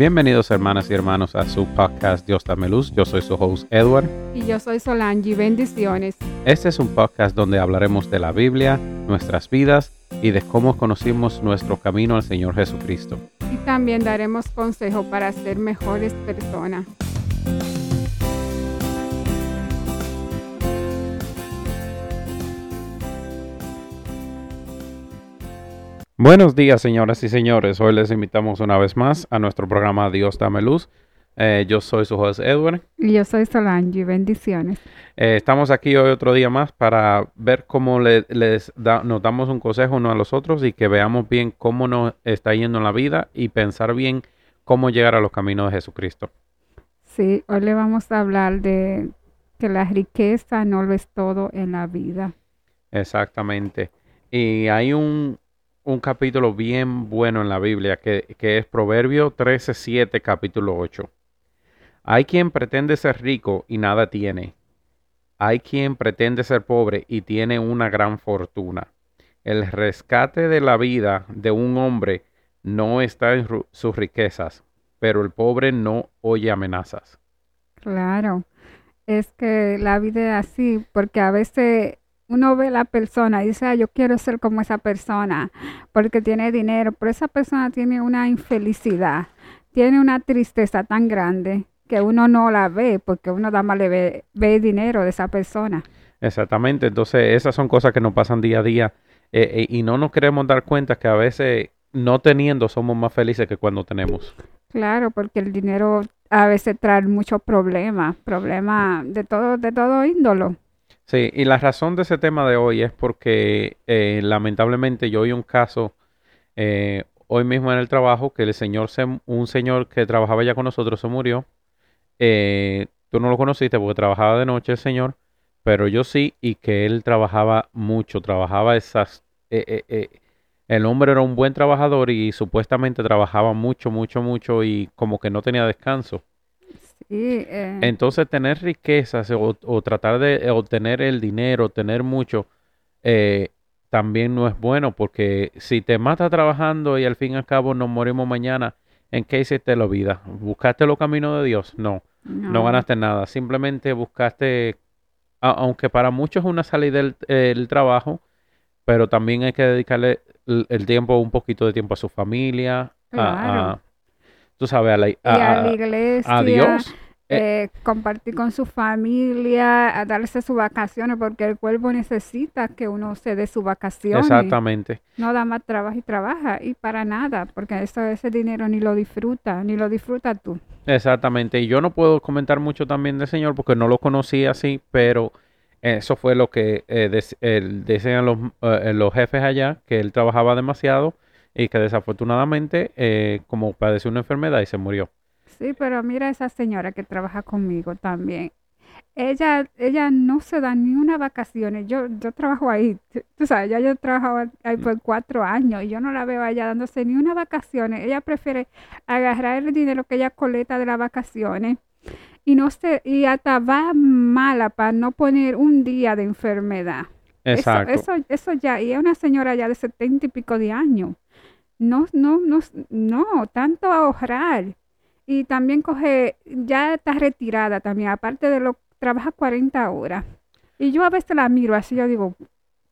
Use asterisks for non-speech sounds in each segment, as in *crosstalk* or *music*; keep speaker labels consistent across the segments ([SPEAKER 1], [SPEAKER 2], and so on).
[SPEAKER 1] Bienvenidos hermanas y hermanos a su podcast Dios dame luz. Yo soy su host Edward.
[SPEAKER 2] Y yo soy Solange. Bendiciones.
[SPEAKER 1] Este es un podcast donde hablaremos de la Biblia, nuestras vidas y de cómo conocimos nuestro camino al Señor Jesucristo.
[SPEAKER 2] Y también daremos consejo para ser mejores personas.
[SPEAKER 1] Buenos días, señoras y señores. Hoy les invitamos una vez más a nuestro programa Dios Dame Luz. Eh, yo soy su host Edward.
[SPEAKER 2] Y yo soy Solange. Bendiciones.
[SPEAKER 1] Eh, estamos aquí hoy otro día más para ver cómo les nos damos un consejo uno a los otros y que veamos bien cómo nos está yendo en la vida y pensar bien cómo llegar a los caminos de Jesucristo.
[SPEAKER 2] Sí, hoy le vamos a hablar de que la riqueza no lo es todo en la vida.
[SPEAKER 1] Exactamente. Y hay un, un capítulo bien bueno en la Biblia que, es Proverbio 13:7, capítulo 8. Hay quien pretende ser rico y nada tiene. Hay quien pretende ser pobre y tiene una gran fortuna. El rescate de la vida de un hombre no está en sus riquezas, pero el pobre no oye amenazas.
[SPEAKER 2] Claro, es que la vida es así, porque a veces uno ve a la persona y dice, ah, yo quiero ser como esa persona porque tiene dinero, pero esa persona tiene una infelicidad, tiene una tristeza tan grande que uno no la ve porque uno nada más le ve, ve dinero de esa persona.
[SPEAKER 1] Exactamente, entonces esas son cosas que nos pasan día a día eh, eh, y no nos queremos dar cuenta que a veces no teniendo somos más felices que cuando tenemos.
[SPEAKER 2] Claro, porque el dinero a veces trae muchos problemas, problemas de todo, de todo índolo.
[SPEAKER 1] Sí, y la razón de ese tema de hoy es porque eh, lamentablemente yo oí un caso eh, hoy mismo en el trabajo que el señor, un señor que trabajaba ya con nosotros se murió. Eh, tú no lo conociste porque trabajaba de noche el señor, pero yo sí, y que él trabajaba mucho, trabajaba esas... el hombre era un buen trabajador y supuestamente trabajaba mucho, mucho, mucho y como que no tenía descanso.
[SPEAKER 2] Eh.
[SPEAKER 1] Entonces, tener riquezas o, tratar de obtener el dinero, tener mucho, eh, también no es bueno porque si te mata trabajando y al fin y al cabo nos morimos mañana, ¿en qué hiciste la vida? ¿Buscaste los caminos de Dios? No, no, ganaste nada. Simplemente buscaste, aunque para muchos es una salida del trabajo, pero también hay que dedicarle el, tiempo, un poquito de tiempo a su familia, a tú sabes, a la,
[SPEAKER 2] iglesia. A Dios. Eh, compartir con su familia, a darse sus vacaciones, porque el cuerpo necesita que uno se dé sus vacaciones.
[SPEAKER 1] Exactamente.
[SPEAKER 2] No da más trabajo y trabaja, y para nada, porque eso, ese dinero ni lo disfruta, ni lo disfruta tú.
[SPEAKER 1] Exactamente, y yo no puedo comentar mucho también del Señor, porque no lo conocí así, pero eso fue lo que eh, decían los, eh, los jefes allá, que él trabajaba demasiado y que desafortunadamente eh, como padeció una enfermedad y se murió.
[SPEAKER 2] Sí, pero mira esa señora que trabaja conmigo también. Ella, ella no se da ni una vacaciones. Yo, yo trabajo ahí, tú sabes, ya yo he trabajado ahí por cuatro años y yo no la veo allá dándose ni una vacaciones. Ella prefiere agarrar el dinero que ella coleta de las vacaciones y no se, y hasta va mala para no poner un día de enfermedad.
[SPEAKER 1] Exacto.
[SPEAKER 2] Eso, eso, eso ya, y es una señora ya de setenta y pico de años no, no, no, no, tanto ahorrar. Y también coge, ya está retirada también, aparte de lo, trabaja 40 horas. Y yo a veces la miro así, yo digo,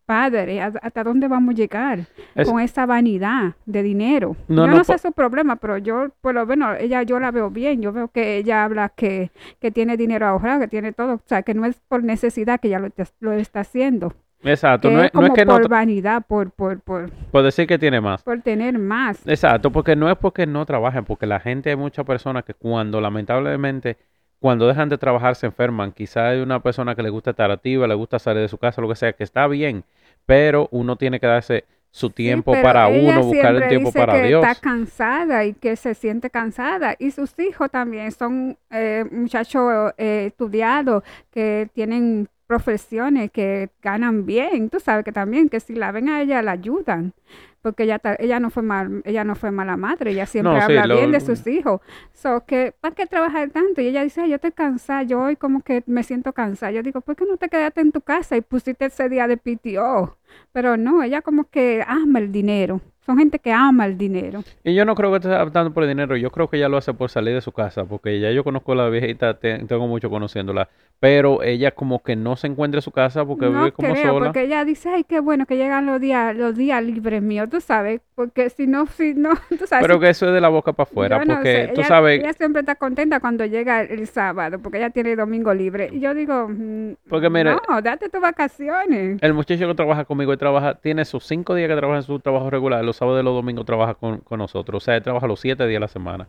[SPEAKER 2] padre, ¿hasta dónde vamos a llegar con esa vanidad de dinero? No, yo no, sé su problema, pero yo, por lo menos, ella, yo la veo bien, yo veo que ella habla que, que tiene dinero ahorrado, que tiene todo, o sea, que no es por necesidad que ella lo, lo está haciendo.
[SPEAKER 1] Exacto,
[SPEAKER 2] no,
[SPEAKER 1] es, no es que
[SPEAKER 2] por vanidad, por, por, por,
[SPEAKER 1] por decir que tiene más.
[SPEAKER 2] Por tener más.
[SPEAKER 1] Exacto, porque no es porque no trabajen, porque la gente, hay muchas personas que cuando lamentablemente, cuando dejan de trabajar se enferman. Quizá hay una persona que le gusta estar activa, le gusta salir de su casa, lo que sea, que está bien, pero uno tiene que darse su tiempo para uno, buscar el tiempo para
[SPEAKER 2] que
[SPEAKER 1] Dios.
[SPEAKER 2] Está cansada y que se siente cansada. Y sus hijos también son eh, muchachos eh, estudiados que tienen profesiones que ganan bien, tú sabes que también que si la ven a ella la ayudan, porque ella ella no fue mal, ella no fue mala madre, ella siempre habla bien de sus hijos. So que ¿para qué trabajar tanto? Y ella dice, yo estoy cansada, yo hoy como que me siento cansada. Yo digo, ¿por qué no te quedaste en tu casa y pusiste ese día de PTO? Pero no, ella como que ama el dinero. Son gente que ama el dinero.
[SPEAKER 1] Y yo no creo que esté optando por el dinero, yo creo que ella lo hace por salir de su casa, porque ya yo conozco a la viejita, te- tengo mucho conociéndola, pero ella como que no se encuentra en su casa porque
[SPEAKER 2] No
[SPEAKER 1] vive como
[SPEAKER 2] creo,
[SPEAKER 1] sola.
[SPEAKER 2] porque ella dice, ay, qué bueno que llegan los días, los días libres míos, tú sabes, porque si no, si no, *laughs* tú sabes.
[SPEAKER 1] Pero
[SPEAKER 2] si-
[SPEAKER 1] que eso es de la boca para afuera,
[SPEAKER 2] no
[SPEAKER 1] porque
[SPEAKER 2] sé,
[SPEAKER 1] tú
[SPEAKER 2] ella-
[SPEAKER 1] sabes,
[SPEAKER 2] Ella siempre está contenta cuando llega el, sábado, porque ella tiene el domingo libre. Y yo digo, mm,
[SPEAKER 1] Porque mira-
[SPEAKER 2] no, date tus vacaciones.
[SPEAKER 1] el muchacho que trabaja conmigo, él trabaja, tiene sus cinco días que trabaja en su trabajo regular, los sábados y los domingos trabaja con, con nosotros, o sea, él trabaja los siete días a la semana.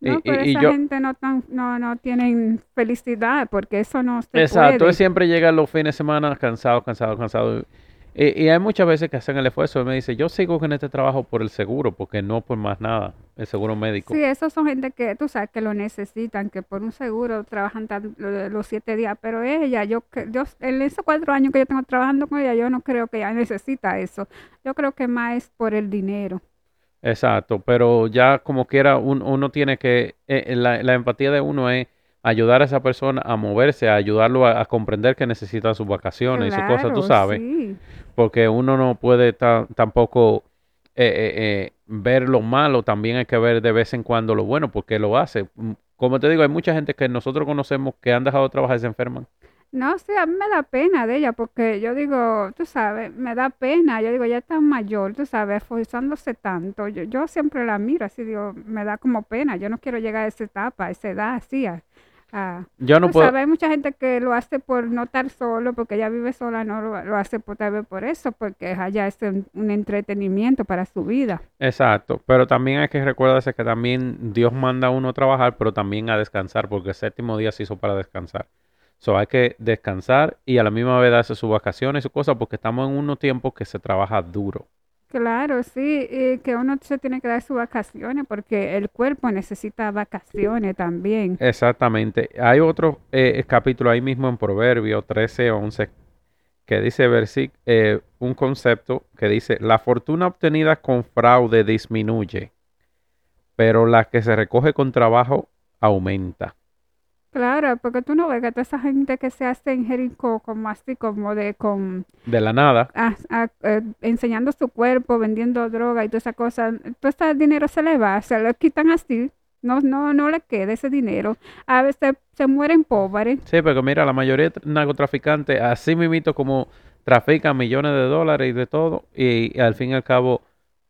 [SPEAKER 1] Y-
[SPEAKER 2] No,
[SPEAKER 1] y-
[SPEAKER 2] pero
[SPEAKER 1] y
[SPEAKER 2] esa
[SPEAKER 1] yo-
[SPEAKER 2] gente no, tan, no, no tienen felicidad, porque eso no se
[SPEAKER 1] Exacto,
[SPEAKER 2] puede.
[SPEAKER 1] él siempre llega los fines de semana cansado, cansado, cansado. Y, y hay muchas veces que hacen el esfuerzo. Él me dice, yo sigo con este trabajo por el seguro, porque no por más nada, el seguro médico.
[SPEAKER 2] Sí, esos son gente que, tú sabes, que lo necesitan, que por un seguro trabajan tan- lo- los siete días, pero ella, yo, yo, en esos cuatro años que yo tengo trabajando con ella, yo no creo que ella necesita eso. Yo creo que más es por el dinero.
[SPEAKER 1] Exacto, pero ya como quiera, un- uno tiene que, eh, eh, la, la empatía de uno es ayudar a esa persona a moverse, a ayudarlo a, a comprender que necesita sus vacaciones y sus cosas, tú sabes.
[SPEAKER 2] sí.
[SPEAKER 1] Porque uno no puede ta- tampoco eh, eh, eh, ver lo malo, también hay que ver de vez en cuando lo bueno, porque lo hace. Mm, Como te digo, hay mucha gente que nosotros conocemos que han dejado de trabajar y se enferman.
[SPEAKER 2] No, sí, a mí me da pena de ella, porque yo digo, tú sabes, me da pena, yo digo, ya está mayor, tú sabes, esforzándose tanto. Yo, yo siempre la miro así, digo, me da como pena, yo no quiero llegar a esa etapa, a esa edad así, a-
[SPEAKER 1] Yo no
[SPEAKER 2] Tú
[SPEAKER 1] puedo,
[SPEAKER 2] sabes, hay mucha gente que lo hace por no estar solo, porque ella vive sola, no lo, lo hace por, tal vez por eso, porque allá es un, un entretenimiento para su vida.
[SPEAKER 1] exacto, pero también hay que recordarse que también Dios manda a uno a trabajar, pero también a descansar, porque el séptimo día se hizo para descansar. So, hay que descansar y a la misma vez darse sus vacaciones y sus cosas, porque estamos en unos tiempos que se trabaja duro.
[SPEAKER 2] Claro, sí, y que uno se tiene que dar sus vacaciones, porque el cuerpo necesita vacaciones también.
[SPEAKER 1] Exactamente. Hay otro eh, capítulo ahí mismo en Proverbio 13, 11 que dice versi- eh, un concepto que dice, la fortuna obtenida con fraude disminuye, pero la que se recoge con trabajo aumenta.
[SPEAKER 2] Claro, porque tú no ves que toda esa gente que se hace en Jericó, como así, como de, con,
[SPEAKER 1] De la nada,
[SPEAKER 2] a- a- eh, enseñando su cuerpo, vendiendo droga y toda esa cosa, todo ese dinero se le va, se lo quitan así, no, no, no le queda ese dinero. A veces se mueren pobres.
[SPEAKER 1] sí, porque mira, la mayoría de narcotraficantes, así mismito como trafican millones de dólares y de todo, y, al fin y al cabo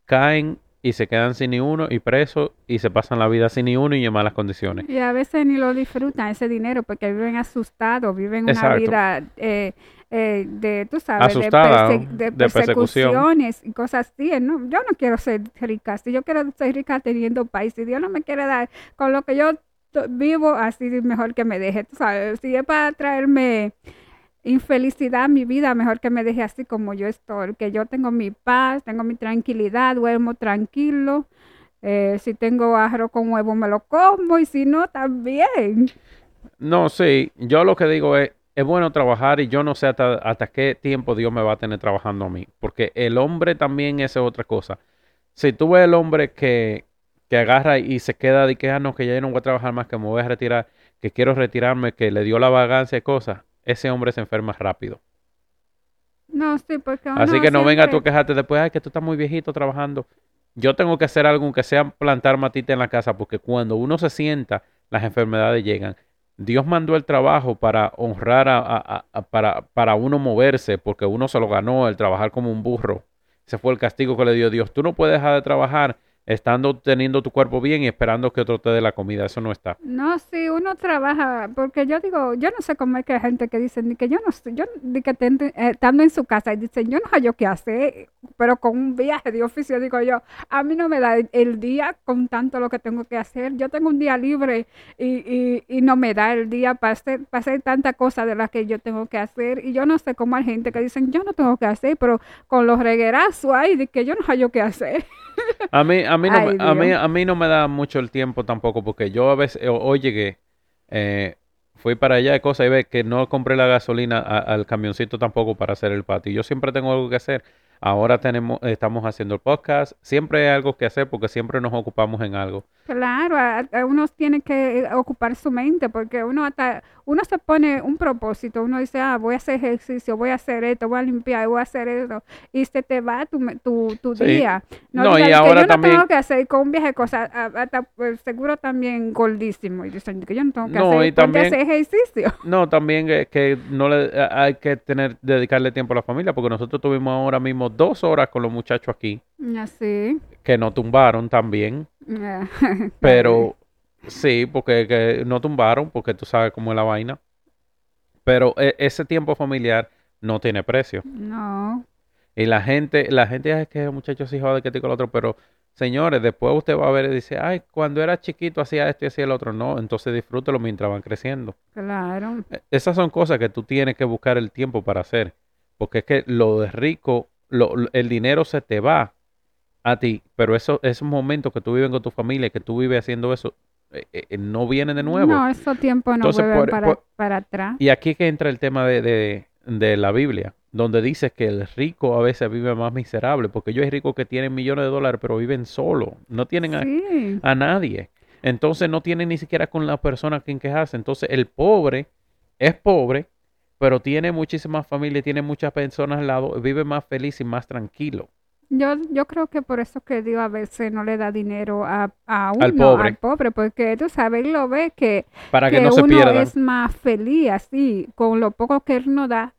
[SPEAKER 1] caen y se quedan sin ni uno y presos y se pasan la vida sin ni uno y en malas condiciones.
[SPEAKER 2] Y a veces ni lo disfrutan ese dinero porque viven asustados, viven una vida eh, eh, de, tú sabes, de,
[SPEAKER 1] Asustada,
[SPEAKER 2] perse- de
[SPEAKER 1] de persecución.
[SPEAKER 2] persecuciones y cosas así. ¿no? Yo no quiero ser rica, si yo quiero ser rica teniendo país, si Dios no me quiere dar con lo que yo vivo, así mejor que me deje, tú sabes, si es para traerme infelicidad mi vida, mejor que me deje así como yo estoy, que yo tengo mi paz, tengo mi tranquilidad, duermo tranquilo. Eh, si tengo arroz con huevo me lo como y si no también.
[SPEAKER 1] No, sí, yo lo que digo es, es bueno trabajar y yo no sé hasta, hasta qué tiempo Dios me va a tener trabajando a mí, porque el hombre también es otra cosa. Si tú ves el hombre que, que agarra y se queda de que, ah, no, que ya no voy a trabajar más, que me voy a retirar, que quiero retirarme, que le dio la vagancia y cosas, ese hombre se enferma rápido.
[SPEAKER 2] No, sí, porque
[SPEAKER 1] Así que no venga tú a quejarte después, ay, que tú estás muy viejito trabajando. Yo tengo que hacer algo, aunque sea plantar matita en la casa, porque cuando uno se sienta, las enfermedades llegan. Dios mandó el trabajo para honrar a, a- a- para, para uno moverse, porque uno se lo ganó, el trabajar como un burro. Ese fue el castigo que le dio Dios. Tú no puedes dejar de trabajar estando teniendo tu cuerpo bien y esperando que otro te dé la comida. Eso no está.
[SPEAKER 2] No, sí, uno trabaja, porque yo digo, yo no sé cómo es que hay gente que dice, ni que yo no sé, yo ni que ten- eh, estando en su casa y dicen, yo no sé yo qué hacer, pero con un viaje de oficio, digo yo, a mí no me da el, el día con tanto lo que tengo que hacer, yo tengo un día libre y, y, y no me da el día para hacer, para hacer tanta cosa de las que yo tengo que hacer, y yo no sé cómo hay gente que dicen, yo no tengo que hacer, pero con los reguerazos ahí, de que yo no sé yo qué hacer.
[SPEAKER 1] A mí, a mí, no,
[SPEAKER 2] Ay,
[SPEAKER 1] a mí, a mí no me da mucho el tiempo tampoco, porque yo a veces, ho- hoy llegué, eh, fui para allá de cosas y ve que no compré la gasolina a- al camioncito tampoco para hacer el patio. Yo siempre tengo algo que hacer. Ahora tenemos, estamos haciendo el podcast. Siempre hay algo que hacer porque siempre nos ocupamos en algo.
[SPEAKER 2] Claro, a- a uno tiene que ocupar su mente porque uno hasta, uno se pone un propósito, uno dice, ah, voy a hacer ejercicio, voy a hacer esto, voy a limpiar, voy a hacer esto, y se te va tu, tu, tu
[SPEAKER 1] Sí.
[SPEAKER 2] día.
[SPEAKER 1] No, y
[SPEAKER 2] digas
[SPEAKER 1] ahora
[SPEAKER 2] yo no
[SPEAKER 1] también-
[SPEAKER 2] tengo que hacer con un viaje de cosas, hasta pues, seguro también gordísimo, y dicen que yo no tengo que
[SPEAKER 1] No,
[SPEAKER 2] hacer,
[SPEAKER 1] y también-
[SPEAKER 2] hacer ejercicio. *laughs*
[SPEAKER 1] No, también que, que no le eh, hay que tener dedicarle tiempo a la familia porque nosotros tuvimos ahora mismo dos horas con los muchachos aquí
[SPEAKER 2] Así.
[SPEAKER 1] que nos tumbaron también, *laughs* pero sí, porque que no tumbaron porque tú sabes cómo es la vaina. Pero e- ese tiempo familiar no tiene precio.
[SPEAKER 2] No,
[SPEAKER 1] Y la gente, la gente es que el muchacho se joda que este con el otro, pero señores, después usted va a ver y dice, ay, cuando era chiquito hacía esto y hacía el otro. No, entonces disfrútelo mientras van creciendo.
[SPEAKER 2] claro.
[SPEAKER 1] Eh, Esas son cosas que tú tienes que buscar el tiempo para hacer. Porque es que lo de rico, lo- el dinero se te va a ti, pero eso, esos momentos que tú vives con tu familia, que tú vives haciendo eso, eh, eh, no vienen de nuevo.
[SPEAKER 2] No, esos tiempos no
[SPEAKER 1] Entonces,
[SPEAKER 2] vuelven
[SPEAKER 1] por-
[SPEAKER 2] para,
[SPEAKER 1] por-
[SPEAKER 2] para atrás.
[SPEAKER 1] Y aquí que entra el tema de, de- de la Biblia, donde dice que el rico a veces vive más miserable, porque ellos hay ricos que tienen millones de dólares, pero viven solos, no tienen a, a nadie. Entonces no tienen ni siquiera con la persona a quien quejarse. Entonces el pobre es pobre, pero tiene muchísimas familias, tiene muchas personas al lado, vive más feliz y más tranquilo.
[SPEAKER 2] Yo, yo creo que por eso que Dios a veces no le da dinero a, a uno,
[SPEAKER 1] Al pobre.
[SPEAKER 2] pobre, porque tú sabes, él lo ve que,
[SPEAKER 1] Para que,
[SPEAKER 2] que
[SPEAKER 1] no se
[SPEAKER 2] uno
[SPEAKER 1] pierdan.
[SPEAKER 2] es más feliz así, con lo poco que él nos da,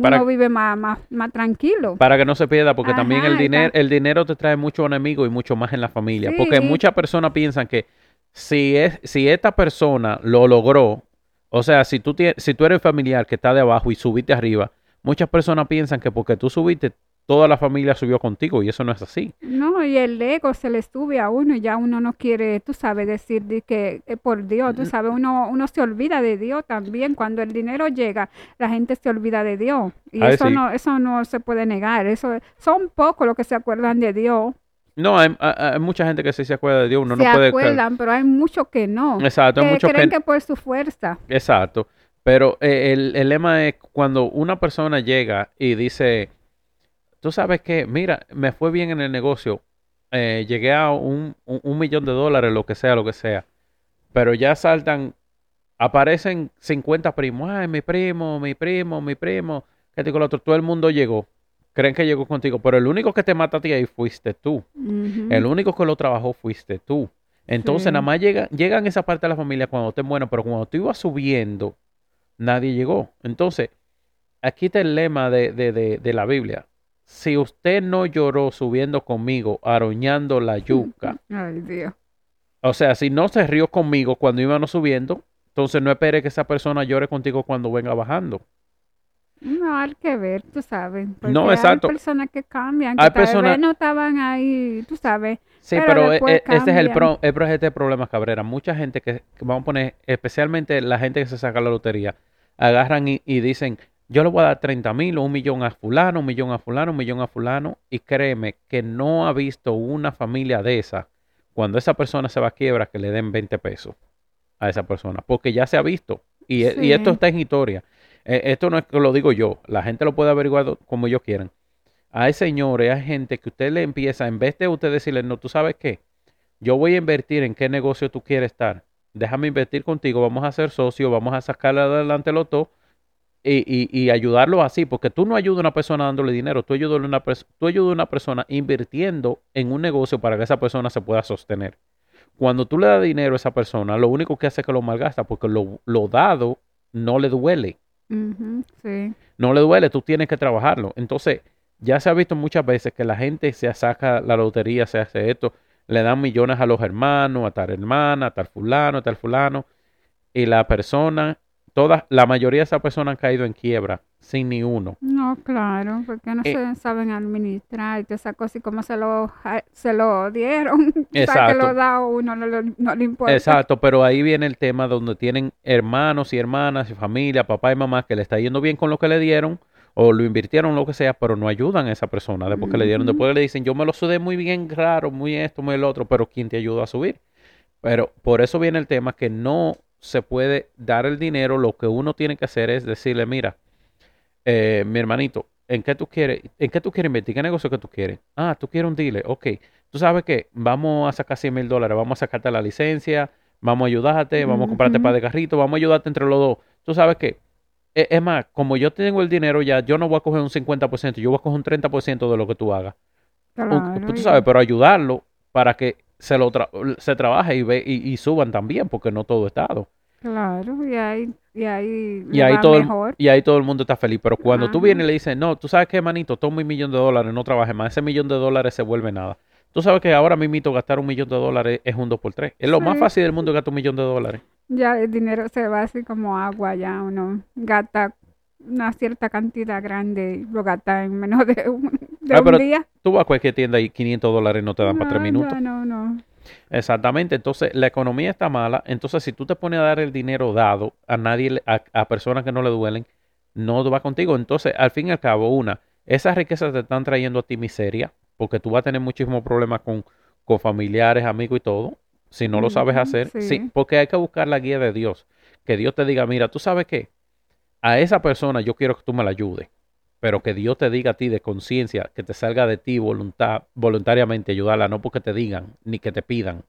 [SPEAKER 1] Para-
[SPEAKER 2] uno vive más, más, más tranquilo.
[SPEAKER 1] Para que no se pierda, porque también el dinero, el dinero te trae mucho enemigo y mucho más en la familia.
[SPEAKER 2] Sí.
[SPEAKER 1] Porque muchas personas piensan que si es, si esta persona lo logró, o sea, si tú tienes, si tú eres familiar que está de abajo y subiste arriba, muchas personas piensan que porque tú subiste, toda la familia subió contigo, y eso no es así.
[SPEAKER 2] No, y el ego se le sube a uno y ya uno no quiere, tú sabes, decir de que eh, por Dios, tú sabes, uno, uno se olvida de Dios también. Cuando el dinero llega, la gente se olvida de Dios. Y
[SPEAKER 1] Ay,
[SPEAKER 2] eso
[SPEAKER 1] sí.
[SPEAKER 2] no, eso no se puede negar. Eso son pocos los que se acuerdan de Dios.
[SPEAKER 1] No, hay, hay- hay mucha gente que sí se acuerda de Dios, uno
[SPEAKER 2] se
[SPEAKER 1] no puede...
[SPEAKER 2] acuerdan, pero hay muchos que no.
[SPEAKER 1] Exacto, hay
[SPEAKER 2] que
[SPEAKER 1] muchos
[SPEAKER 2] creen
[SPEAKER 1] que...
[SPEAKER 2] que por su fuerza.
[SPEAKER 1] Exacto. Pero eh, el, el lema es cuando una persona llega y dice, tú sabes que, mira, me fue bien en el negocio, eh, llegué a un, un- un millón de dólares, lo que sea, lo que sea, pero ya saltan, aparecen 50 primos, ay, mi primo, mi primo, mi primo, que lo otro, todo el mundo llegó, creen que llegó contigo, pero el único que te mata a ti ahí fuiste tú. El único que lo trabajó fuiste tú. Entonces,
[SPEAKER 2] Sí.
[SPEAKER 1] nada más llega, llegan esa parte de la familia cuando estén buenos, pero cuando tú ibas subiendo, nadie llegó. Entonces, aquí está el lema de, de, de, de la Biblia. Si usted no lloró subiendo conmigo, aroñando la yuca, *laughs*
[SPEAKER 2] Ay, Dios.
[SPEAKER 1] o sea, si no se rió conmigo cuando íbamos subiendo, entonces no espere que esa persona llore contigo cuando venga bajando.
[SPEAKER 2] No, hay que ver, tú sabes. Porque
[SPEAKER 1] No, exacto.
[SPEAKER 2] Hay personas que cambian, que
[SPEAKER 1] Hay
[SPEAKER 2] tal vez no estaban ahí, tú sabes.
[SPEAKER 1] Sí,
[SPEAKER 2] Pero
[SPEAKER 1] pero, e-
[SPEAKER 2] después
[SPEAKER 1] e- este es el, pro, el, este problema, Cabrera. Mucha gente que, que vamos a poner, especialmente la gente que se saca la lotería, agarran y, y dicen, yo le voy a dar 30 mil o un millón a fulano, un millón a fulano, un millón a fulano, y créeme que no ha visto una familia de esa, cuando esa persona se va a quiebra, que le den 20 pesos a esa persona, porque ya se ha visto. Y, y esto está en historia. Eh, esto no es que lo digo yo, la gente lo puede averiguar como ellos quieran. Hay señores, hay gente que usted le empieza, en vez de usted decirle, no, tú sabes qué, yo voy a invertir en qué negocio tú quieres estar. Déjame invertir contigo, vamos a ser socios, vamos a sacarle adelante los dos y, y, ayudarlo así, porque tú no ayudas a una persona dándole dinero, tú ayudas a una, tú una persona invirtiendo en un negocio para que esa persona se pueda sostener. Cuando tú le das dinero a esa persona, lo único que hace es que lo malgasta, porque lo, lo dado no le duele No le duele, tú tienes que trabajarlo. Entonces, ya se ha visto muchas veces que la gente se saca la lotería, se hace esto, le dan millones a los hermanos, a tal hermana, a tal fulano, a tal fulano, y la persona, todas, la mayoría de esas personas han caído en quiebra, sin ni uno.
[SPEAKER 2] No, claro, porque no
[SPEAKER 1] Eh,
[SPEAKER 2] se saben administrar y todas esas cosas y como se lo, se lo dieron, *laughs* o sea, que
[SPEAKER 1] Exacto.
[SPEAKER 2] lo da uno, no, no le importa.
[SPEAKER 1] Exacto, pero ahí viene el tema donde tienen hermanos y hermanas y familia, papá y mamá, que le está yendo bien con lo que le dieron o lo invirtieron, lo que sea, pero no ayudan a esa persona después que le dieron. Después le dicen, yo me lo sudé muy bien raro, muy esto, muy el otro, pero ¿quién te ayudó a subir? Pero por eso viene el tema que no se puede dar el dinero, lo que uno tiene que hacer es decirle, mira, eh, mi hermanito, ¿en qué tú quieres, en qué tú quieres invertir? ¿Qué negocio que tú quieres? Ah, tú quieres un dealer, ok. Tú sabes que vamos a sacar 100 mil dólares, vamos a sacarte la licencia, vamos a ayudarte, vamos a comprarte para de carrito, vamos a ayudarte entre los dos. Tú sabes que, e- es más, como yo tengo el dinero ya, yo no voy a coger un 50%, yo voy a coger un 30% de lo que tú hagas.
[SPEAKER 2] Claro,
[SPEAKER 1] tú
[SPEAKER 2] y-
[SPEAKER 1] sabes, pero ayudarlo para que se lo tra- se trabaje y, ve, y, y suban también, porque no todo es dado.
[SPEAKER 2] Claro, y ahí, y ahí,
[SPEAKER 1] Y ahí, todo el, y ahí todo el mundo está feliz. Pero cuando tú
[SPEAKER 2] Ajá.
[SPEAKER 1] vienes y le dices, no, tú sabes qué, manito, toma un millón de dólares, no trabajes más, ese millón de dólares se vuelve nada. Tú sabes que ahora mismo gastar un millón de dólares es un 2 por 3 Es lo más fácil del mundo gastar un millón de dólares.
[SPEAKER 2] Ya el dinero se va así como agua, ya uno gasta una cierta cantidad grande y lo gasta en menos de un, de
[SPEAKER 1] Ah,
[SPEAKER 2] un
[SPEAKER 1] pero
[SPEAKER 2] día.
[SPEAKER 1] Tú vas a cualquier tienda y 500 dólares no te dan para 3
[SPEAKER 2] No,
[SPEAKER 1] minutos.
[SPEAKER 2] No, no, no.
[SPEAKER 1] Exactamente, entonces la economía está mala, entonces si tú te pones a dar el dinero dado a nadie, a, a personas que no le duelen, no va contigo. Entonces, al fin y al cabo, una, esas riquezas te están trayendo a ti miseria, porque tú vas a tener muchísimos problemas con, con familiares, amigos y todo, si no lo sabes hacer. Sí,
[SPEAKER 2] sí.
[SPEAKER 1] porque hay que buscar la guía de Dios, que Dios te diga, mira, tú sabes qué, a esa persona yo quiero que tú me la ayudes, pero que Dios te diga a ti de conciencia, que te salga de ti voluntad, voluntariamente ayudarla, no porque te digan, ni que te pidan.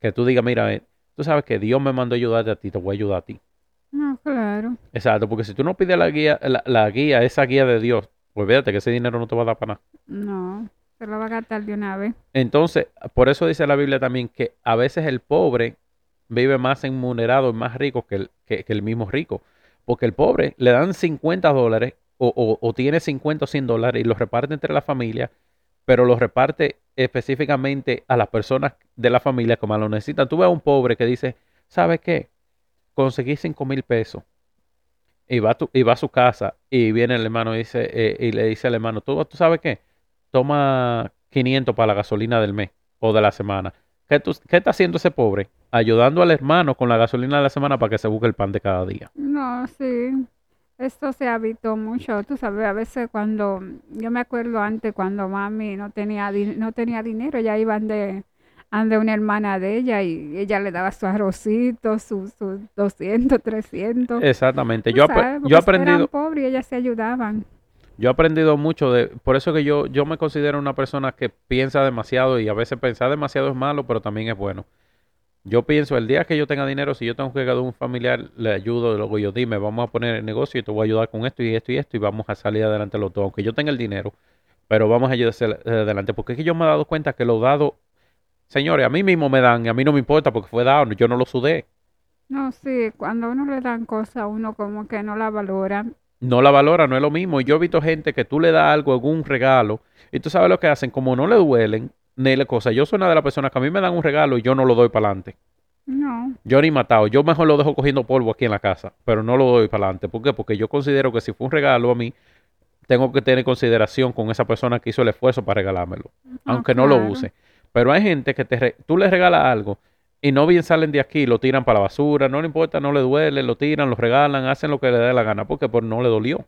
[SPEAKER 1] Que tú digas, mira, eh, tú sabes que Dios me mandó a ayudarte a ti, te voy a ayudar a ti.
[SPEAKER 2] No, claro.
[SPEAKER 1] Exacto, porque si tú no pides la guía, la, la guía, esa guía de Dios, pues olvídate que ese dinero no te va a dar para nada.
[SPEAKER 2] No, se lo va a gastar de una vez.
[SPEAKER 1] Entonces, por eso dice la Biblia también que a veces el pobre vive más emunerado y más rico que el, que, que el mismo rico. Porque el pobre le dan 50 dólares o, o- o tiene 50 o 100 dólares y los reparte entre la familia, pero los reparte específicamente a las personas de la familia que más lo necesitan. Tú ves a un pobre que dice, ¿sabes qué? Conseguí 5 mil pesos. Y va, a tu- y va a su casa y viene el hermano y, dice, eh, y le dice al hermano, ¿tú, ¿tú sabes qué? Toma 500 para la gasolina del mes o de la semana. ¿Qué, tú- qué está haciendo ese pobre? Ayudando al hermano con la gasolina de la semana para que se busque el pan de cada día.
[SPEAKER 2] No, sí. Esto se habitó mucho, tú sabes, a veces cuando, yo me acuerdo antes cuando mami no tenía, no tenía dinero, ya iban de, ande una hermana de ella y ella le daba su arrocito, sus sus 200, 300.
[SPEAKER 1] Exactamente. Yo,
[SPEAKER 2] sabes,
[SPEAKER 1] yo he
[SPEAKER 2] porque eran
[SPEAKER 1] aprendido,
[SPEAKER 2] pobres y ellas se ayudaban.
[SPEAKER 1] yo he aprendido mucho de, por eso que yo, yo me considero una persona que piensa demasiado y a veces pensar demasiado es malo, pero también es bueno. Yo pienso, el día que yo tenga dinero, si yo tengo que a un familiar, le ayudo, luego yo dime, vamos a poner el negocio y te voy a ayudar con esto y esto y esto y vamos a salir adelante los dos, aunque yo tenga el dinero, pero vamos a ayudar adelante, porque es que yo me he dado cuenta que los dados, señores, a mí mismo me dan, y a mí no me importa porque fue dado, yo no lo sudé,
[SPEAKER 2] No, sí, cuando a uno le dan cosas, uno como que no la valora.
[SPEAKER 1] no la valora, no es lo mismo. Y yo he visto gente que tú le das algo, algún regalo, y tú sabes lo que hacen, como no le duelen, ni cosa. Yo soy una de las personas que a mí me dan un regalo y yo no lo doy para adelante.
[SPEAKER 2] No,
[SPEAKER 1] Yo ni matado, yo mejor lo dejo cogiendo polvo aquí en la casa, pero no lo doy para adelante. ¿Por qué? Porque yo considero que si fue un regalo a mí, tengo que tener consideración con esa persona que hizo el esfuerzo para regalármelo,
[SPEAKER 2] Ah,
[SPEAKER 1] aunque no lo use. Pero hay gente que te re- tú le regalas algo y no bien salen de aquí, lo tiran para la basura, no le importa, no le duele, lo tiran, lo regalan, hacen lo que le dé la gana, porque por no le dolió.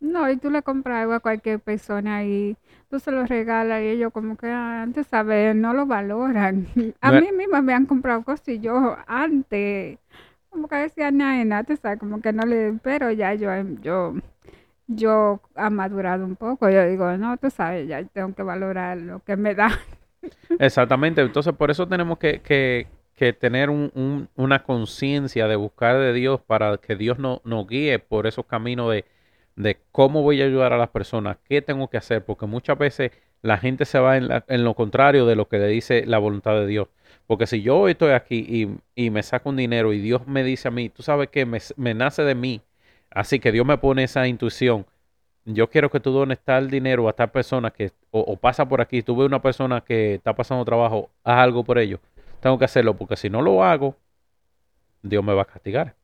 [SPEAKER 2] No, y tú le compras algo a cualquier persona y tú se lo regalas y ellos como que ah, antes, ¿sabes? No lo valoran. *laughs* A
[SPEAKER 1] No
[SPEAKER 2] mí misma me han comprado cosas y yo antes como que decía nada, nada, tú sabes, como que no le, pero ya yo, yo, yo ha madurado un poco. Yo digo, no, tú sabes, ya tengo que valorar lo que me da.
[SPEAKER 1] Exactamente, entonces por eso tenemos que, que- que tener un- un- una conciencia de buscar de Dios para que Dios no- nos guíe por esos caminos de, de cómo voy a ayudar a las personas, qué tengo que hacer, porque muchas veces la gente se va en, la- en lo contrario de lo que le dice la voluntad de Dios. Porque si yo estoy aquí y, y me saco un dinero y Dios me dice a mí, tú sabes que me, nace de mí, así que Dios me pone esa intuición. Yo quiero que tú dones tal dinero a tal persona que o, o pasa por aquí, tú ves una persona que está pasando trabajo, haz algo por ello. Tengo que hacerlo porque si no lo hago, Dios me va a castigar.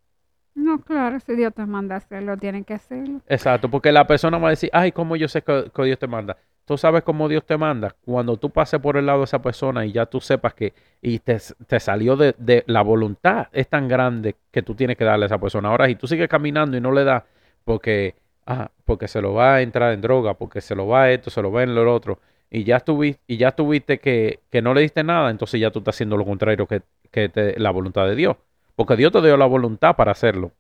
[SPEAKER 2] No, claro, si Dios te manda a hacerlo, tienen que hacerlo.
[SPEAKER 1] Exacto, porque la persona va a decir, ay, ¿cómo yo sé que, que Dios te manda? Tú sabes cómo Dios te manda. Cuando tú pases por el lado de esa persona y ya tú sepas que y te, te salió de, de la voluntad, es tan grande que tú tienes que darle a esa persona. Ahora, si tú sigues caminando y no le das porque, ah, porque se lo va a entrar en droga, porque se lo va a esto, se lo va en lo otro, y ya tuviste, y ya tuviste que, que no le diste nada, entonces ya tú estás haciendo lo contrario que, que te- la voluntad de Dios. Porque Dios te dio la voluntad para hacerlo.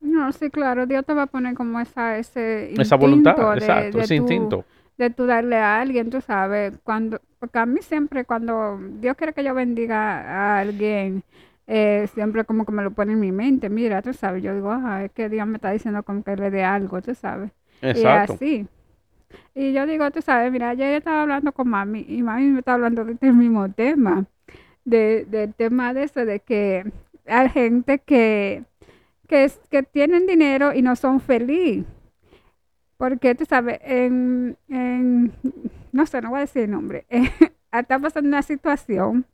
[SPEAKER 2] No, sí, claro, Dios te va a poner como esa, ese
[SPEAKER 1] Esa voluntad,
[SPEAKER 2] instinto de,
[SPEAKER 1] exacto,
[SPEAKER 2] de
[SPEAKER 1] ese instinto.
[SPEAKER 2] de tú darle a alguien, tú sabes, cuando, porque a mí siempre cuando Dios quiere que yo bendiga a alguien, eh, siempre como que me lo pone en mi mente, mira, tú sabes, yo digo, ah, es que Dios me está diciendo como que le dé algo, tú sabes, y
[SPEAKER 1] Exacto.
[SPEAKER 2] así. Y yo digo, tú sabes, mira, ayer yo estaba hablando con mami y mami me está hablando de este mismo tema, de, del tema de eso, de que hay gente que, que, tienen dinero y no son felices. Porque tú sabes, en, en- no sé, no voy a decir el nombre, *laughs* está pasando una situación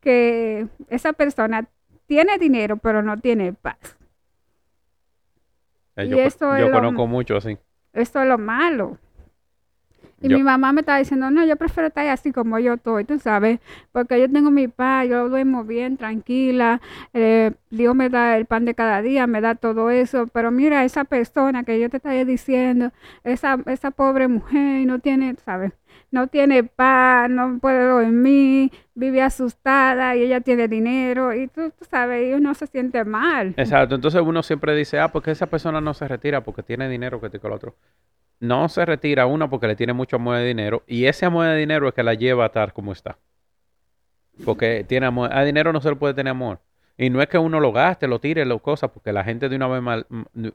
[SPEAKER 2] que esa persona tiene dinero pero no tiene paz.
[SPEAKER 1] Eh,
[SPEAKER 2] Y
[SPEAKER 1] yo,
[SPEAKER 2] eso es
[SPEAKER 1] yo
[SPEAKER 2] lo-
[SPEAKER 1] conozco mucho así.
[SPEAKER 2] Esto es lo malo. Y
[SPEAKER 1] Yo-
[SPEAKER 2] mi mamá me estaba diciendo, no, yo prefiero estar así como yo estoy, tú sabes, porque yo tengo mi paz, yo duermo bien, tranquila, eh, Dios me da el pan de cada día, me da todo eso, pero mira, esa persona que yo te estaba diciendo, esa, esa pobre mujer no tiene, ¿sabes? No tiene paz, no puede dormir, vive asustada y ella tiene dinero y tú, tú sabes, y uno se siente mal.
[SPEAKER 1] Exacto, entonces uno siempre dice, ah, porque esa persona no se retira porque tiene dinero que te con el otro. No se retira uno porque le tiene mucho amor de dinero y ese amor de dinero es que la lleva a estar como está. Porque tiene amor, a dinero no se le puede tener amor. Y no es que uno lo gaste, lo tire, lo cosas, porque la gente de una vez mal,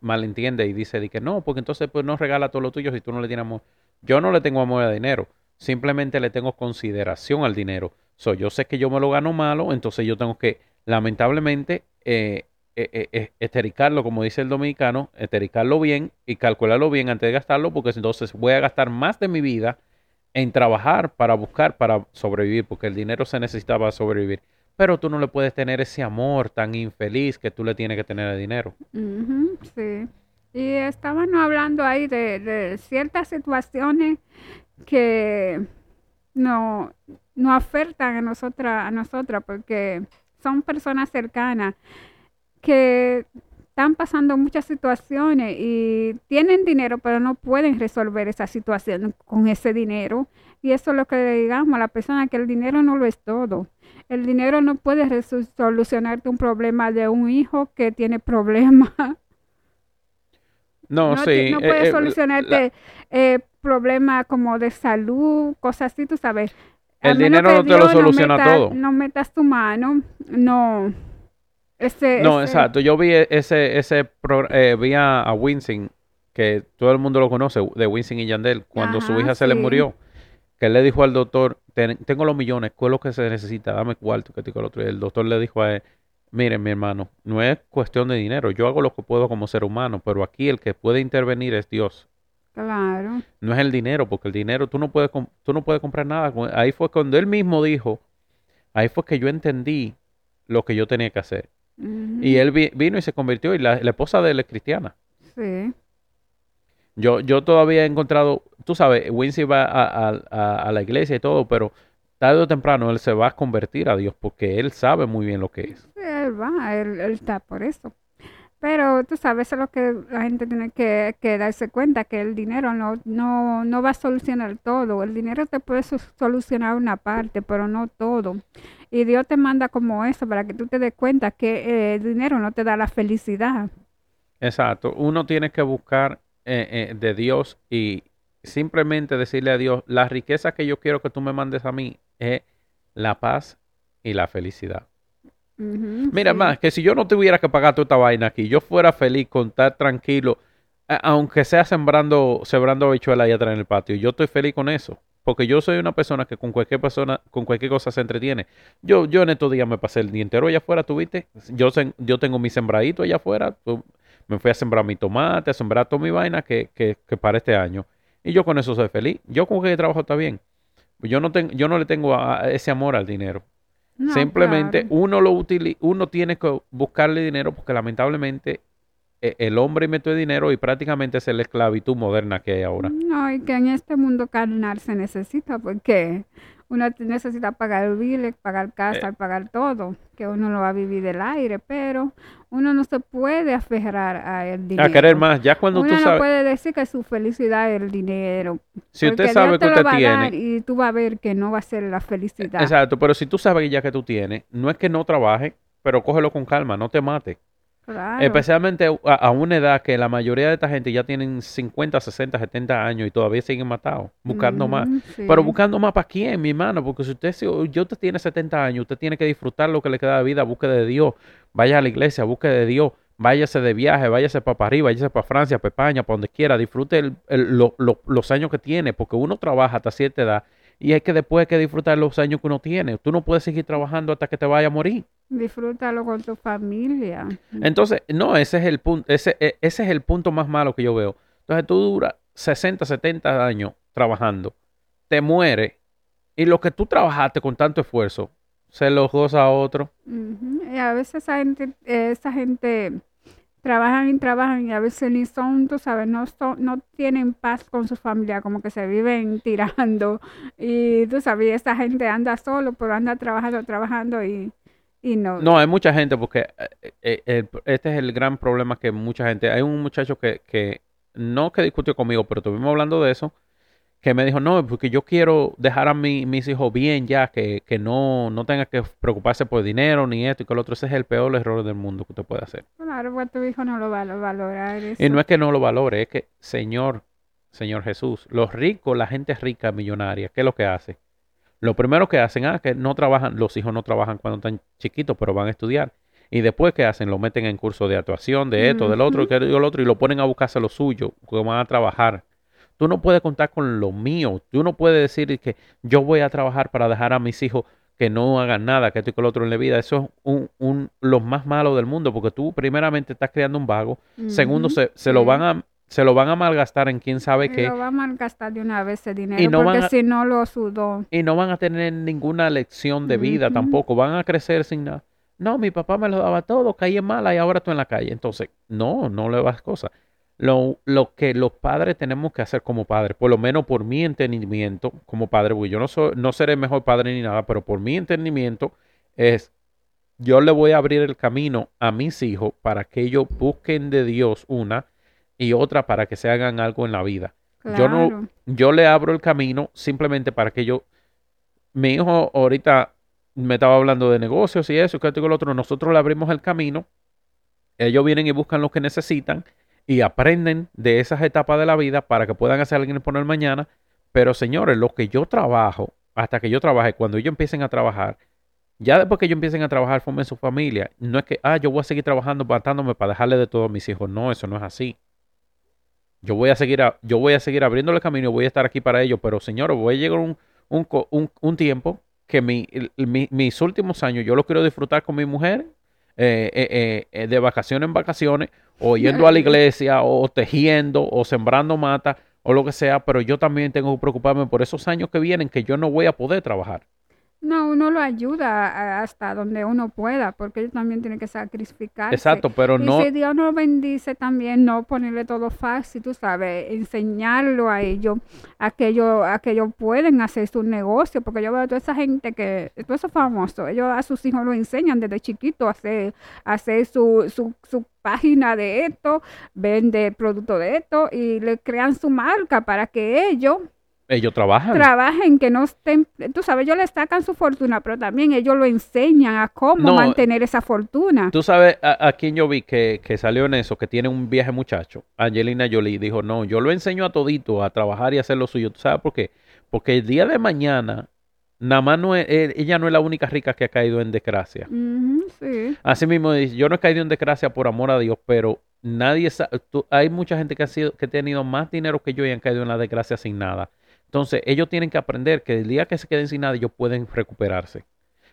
[SPEAKER 1] malentiende y dice de que no, porque entonces pues no regala todo lo tuyo si tú no le tienes amor. Yo no le tengo amor a dinero, simplemente le tengo consideración al dinero. So, yo sé que yo me lo gano malo, entonces yo tengo que, lamentablemente, eh, eh, eh, eh, estericarlo, como dice el dominicano, estericarlo bien y calcularlo bien antes de gastarlo, porque entonces voy a gastar más de mi vida en trabajar para buscar, para sobrevivir, porque el dinero se necesita para sobrevivir. Pero tú no le puedes tener ese amor tan infeliz que tú le tienes que tener al dinero.
[SPEAKER 2] Sí. Y estábamos hablando ahí de, de ciertas situaciones que no, no afectan a nosotras, a nosotras, porque son personas cercanas que están pasando muchas situaciones y tienen dinero, pero no pueden resolver esa situación con ese dinero. Y eso es lo que le digamos a la persona, que el dinero no lo es todo. El dinero no puede solucionarte un problema de un hijo que tiene problemas. *laughs*
[SPEAKER 1] No,
[SPEAKER 2] No,
[SPEAKER 1] sí.
[SPEAKER 2] no
[SPEAKER 1] eh,
[SPEAKER 2] puede
[SPEAKER 1] eh,
[SPEAKER 2] solucionarte eh, problemas como de salud, cosas así, tú sabes.
[SPEAKER 1] El dinero no te lo soluciona
[SPEAKER 2] meta-
[SPEAKER 1] todo.
[SPEAKER 2] No metas tu mano, no. Ese,
[SPEAKER 1] No,
[SPEAKER 2] ese-
[SPEAKER 1] exacto. Yo vi ese, ese pro- eh, vi a, a Winsing, que todo el mundo lo conoce, de Winsing y Yandel, cuando su hija se le murió, que él le dijo al doctor, "Ten- tengo los millones, ¿cuál es lo que se necesita? Dame cuarto, que digo el otro. Y el doctor le dijo a él, miren mi hermano, no es cuestión de dinero, yo hago lo que puedo como ser humano, pero aquí el que puede intervenir es Dios.
[SPEAKER 2] Claro.
[SPEAKER 1] No es el dinero, porque el dinero tú no puedes, tú no puedes comprar nada. Ahí fue cuando él mismo dijo, ahí fue que yo entendí lo que yo tenía que hacer. Y él vi- vino y se convirtió y la, la esposa de él es cristiana.
[SPEAKER 2] Sí.
[SPEAKER 1] Yo, yo todavía he encontrado, tú sabes, Wincy va a, a- a- a la iglesia y todo, pero tarde o temprano él se va a convertir a Dios porque él sabe muy bien lo que es.
[SPEAKER 2] Él va, él, él está por eso. Pero tú sabes, eso es lo que la gente tiene que, darse cuenta, que el dinero no, no, no va a solucionar todo. El dinero te puede so- solucionar una parte, pero no todo. Y Dios te manda como eso para que tú te des cuenta que eh, el dinero no te da la felicidad.
[SPEAKER 1] Exacto. Uno tiene que buscar eh, eh, de Dios y simplemente decirle a Dios, la riqueza que yo quiero que tú me mandes a mí es la paz y la felicidad. Mira,
[SPEAKER 2] sí.
[SPEAKER 1] más que si yo no tuviera que pagar toda esta vaina aquí, yo fuera feliz con estar tranquilo, aunque sea sembrando, sembrando habichuelas ahí atrás en el patio, yo estoy feliz con eso. Porque yo soy una persona que con cualquier persona, con cualquier cosa se entretiene. Yo, yo en estos días me pasé el día entero allá afuera, ¿tuviste? Yo, yo tengo mi sembradito allá afuera. me fui a sembrar mi tomate, a sembrar toda mi vaina que, que, que para este año. Y yo con eso soy feliz. Yo con que trabajo está bien. Yo no, tengo, yo no le tengo a- a ese amor al dinero.
[SPEAKER 2] No,
[SPEAKER 1] Simplemente
[SPEAKER 2] claro.
[SPEAKER 1] uno lo utili- uno tiene que buscarle dinero porque lamentablemente eh, el hombre inventó el dinero y prácticamente es la esclavitud moderna que hay ahora.
[SPEAKER 2] No, y que en este mundo carnal se necesita, porque uno necesita pagar biles, pagar casa, pagar todo, que uno no va a vivir del aire, pero uno no se puede aferrar a el dinero.
[SPEAKER 1] A querer más, ya cuando
[SPEAKER 2] uno
[SPEAKER 1] tú
[SPEAKER 2] no
[SPEAKER 1] sabes,
[SPEAKER 2] puede decir que su felicidad es el dinero.
[SPEAKER 1] si usted sabe
[SPEAKER 2] Dios
[SPEAKER 1] que
[SPEAKER 2] te lo
[SPEAKER 1] usted
[SPEAKER 2] va a dar
[SPEAKER 1] tiene,
[SPEAKER 2] y tú vas a ver que no va a ser la felicidad.
[SPEAKER 1] exacto, pero si tú sabes que ya que tú tienes, no es que no trabaje, pero cógelo con calma, no te mate.
[SPEAKER 2] Claro.
[SPEAKER 1] Especialmente a, a una edad que la mayoría de esta gente ya tienen 50, 60, 70 años y todavía siguen matados, buscando más.
[SPEAKER 2] Ujú,
[SPEAKER 1] Pero buscando más para quién, mi hermano, porque si usted, si yo usted tiene 70 años, usted tiene que disfrutar lo que le queda de vida, busque de Dios, vaya a la iglesia, busque de Dios, váyase de viaje, váyase para París, váyase para Francia, para España, para donde quiera, disfrute el- el- lo- lo- los años que tiene, porque uno trabaja hasta cierta edad y es que después hay que disfrutar los años que uno tiene. Tú no puedes seguir trabajando hasta que te vaya a morir.
[SPEAKER 2] Disfrútalo con tu familia.
[SPEAKER 1] Entonces, no, ese es el punto, ese, e- ese es el punto más malo que yo veo. Entonces, tú duras 60, 70 años trabajando, te mueres, y lo que tú trabajaste con tanto esfuerzo, se lo goza a otro.
[SPEAKER 2] Y a veces esa gente, esa gente trabajan y trabajan y a veces ni son, tú sabes, no son, no tienen paz con su familia, como que se viven *laughs* tirando. Y tú sabes, esa gente anda solo, pero anda trabajando, trabajando y, y no.
[SPEAKER 1] No, hay mucha gente, porque eh, eh, este es el gran problema que mucha gente, hay un muchacho que, que no que discutió conmigo, pero estuvimos hablando de eso, que me dijo, no, porque yo quiero dejar a mi- mis hijos bien ya, que, que no, no tenga que preocuparse por dinero ni esto y que lo otro. Ese es el peor error del mundo que usted puede hacer.
[SPEAKER 2] Claro, pues tu hijo no lo va a valorar eso.
[SPEAKER 1] Y no es que no lo valore, es que, Señor, Señor Jesús, los ricos, la gente rica, millonaria, ¿qué es lo que hace? Lo primero que hacen, ah, que no trabajan, los hijos no trabajan cuando están chiquitos, pero van a estudiar. Y después, ¿qué hacen? Lo meten en curso de actuación, de esto, del otro, que del otro, y lo ponen a buscarse lo suyo, que van a trabajar. Tú no puedes contar con lo mío. Tú no puedes decir que yo voy a trabajar para dejar a mis hijos que no hagan nada, que esto y que lo otro en la vida. Eso es un, un, lo más malo del mundo, porque tú primeramente estás creando un vago, Segundo, se, se lo van a se lo van a malgastar en quién sabe
[SPEAKER 2] Y
[SPEAKER 1] qué
[SPEAKER 2] lo va a malgastar de una vez ese dinero,
[SPEAKER 1] no van
[SPEAKER 2] porque
[SPEAKER 1] a-
[SPEAKER 2] si no lo sudó.
[SPEAKER 1] y no van a tener ninguna lección de vida tampoco. Van a crecer sin nada. No, mi papá me lo daba todo, caí en mala y ahora estoy en la calle. Entonces, no, no le das cosas. Lo, lo que los padres tenemos que hacer como padres, por lo menos por mi entendimiento como padre, porque yo no, soy, no seré mejor padre ni nada, pero por mi entendimiento es, yo le voy a abrir el camino a mis hijos para que ellos busquen de Dios una y otra para que se hagan algo en la vida. Yo no-. Yo le abro el camino simplemente para que yo, mi hijo ahorita me estaba hablando de negocios y eso, que esto y lo otro, nosotros le abrimos el camino, ellos vienen y buscan lo que necesitan y aprenden de esas etapas de la vida para que puedan hacer alguien por el mañana, pero señores, lo que yo trabajo, hasta que yo trabaje, cuando ellos empiecen a trabajar, ya después que ellos empiecen a trabajar, formen su familia, no es que, ah, yo voy a seguir trabajando, matándome para dejarle de todo a mis hijos, no, eso no es así. Yo voy a seguir, a- yo voy a seguir abriéndole camino, voy a estar aquí para ellos, pero señores, voy a llegar un, un, un- un tiempo que mi, mi- mis últimos años yo los quiero disfrutar con mi mujer, eh, eh, eh, de vacaciones en vacaciones, o yendo a la iglesia, o tejiendo, o sembrando mata, o lo que sea, pero yo también tengo que preocuparme por esos años que vienen que yo no voy a poder trabajar.
[SPEAKER 2] No, uno lo ayuda hasta donde uno pueda, porque ellos también tienen que sacrificarse.
[SPEAKER 1] Exacto, pero
[SPEAKER 2] Y
[SPEAKER 1] no,
[SPEAKER 2] si Dios nos bendice también, no ponerle todo fácil, tú sabes, enseñarlo a ellos, a que ellos, a que ellos pueden hacer su negocio, porque yo veo a toda esa gente que, todos esos famosos, ellos a sus hijos lo enseñan desde chiquito a hacer, a hacer su, su, su página de esto, vende producto de esto y le crean su marca para que ellos
[SPEAKER 1] ellos trabajan.
[SPEAKER 2] trabajen, que no estén, tú sabes, ellos les sacan su fortuna, pero también ellos lo enseñan a cómo
[SPEAKER 1] No,
[SPEAKER 2] mantener esa fortuna.
[SPEAKER 1] Tú sabes a, a quién yo vi que, que salió en eso, que tiene un viaje muchacho. Angelina Jolie dijo, no, yo lo enseño a todito a trabajar y hacer lo suyo. ¿Tú sabes por qué? Porque el día de mañana, nada más no es, eh, ella no es la única rica que ha caído en desgracia.
[SPEAKER 2] Sí.
[SPEAKER 1] Así mismo dice, yo no he caído en desgracia por amor a Dios, pero nadie sabe, tú- hay mucha gente que ha sido, que ha tenido más dinero que yo y han caído en la desgracia sin nada. Entonces, ellos tienen que aprender que el día que se queden sin nada, ellos pueden recuperarse.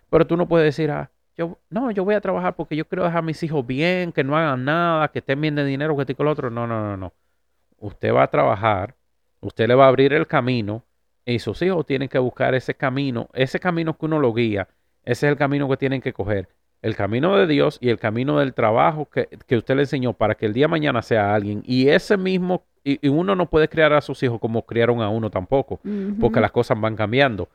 [SPEAKER 1] Pero tú no puedes decir, ah, yo, no, yo voy a trabajar porque yo quiero dejar a mis hijos bien, que no hagan nada, que estén bien de dinero, que esto y que lo otro. No, no, no, no. Usted va a trabajar, usted le va a abrir el camino y sus hijos tienen que buscar ese camino, ese camino que uno lo guía, ese es el camino que tienen que coger. El camino de Dios y el camino del trabajo que, que usted le enseñó para que el día de mañana sea alguien. Y ese mismo, y, y uno no puede criar a sus hijos como criaron a uno tampoco, porque las cosas van cambiando.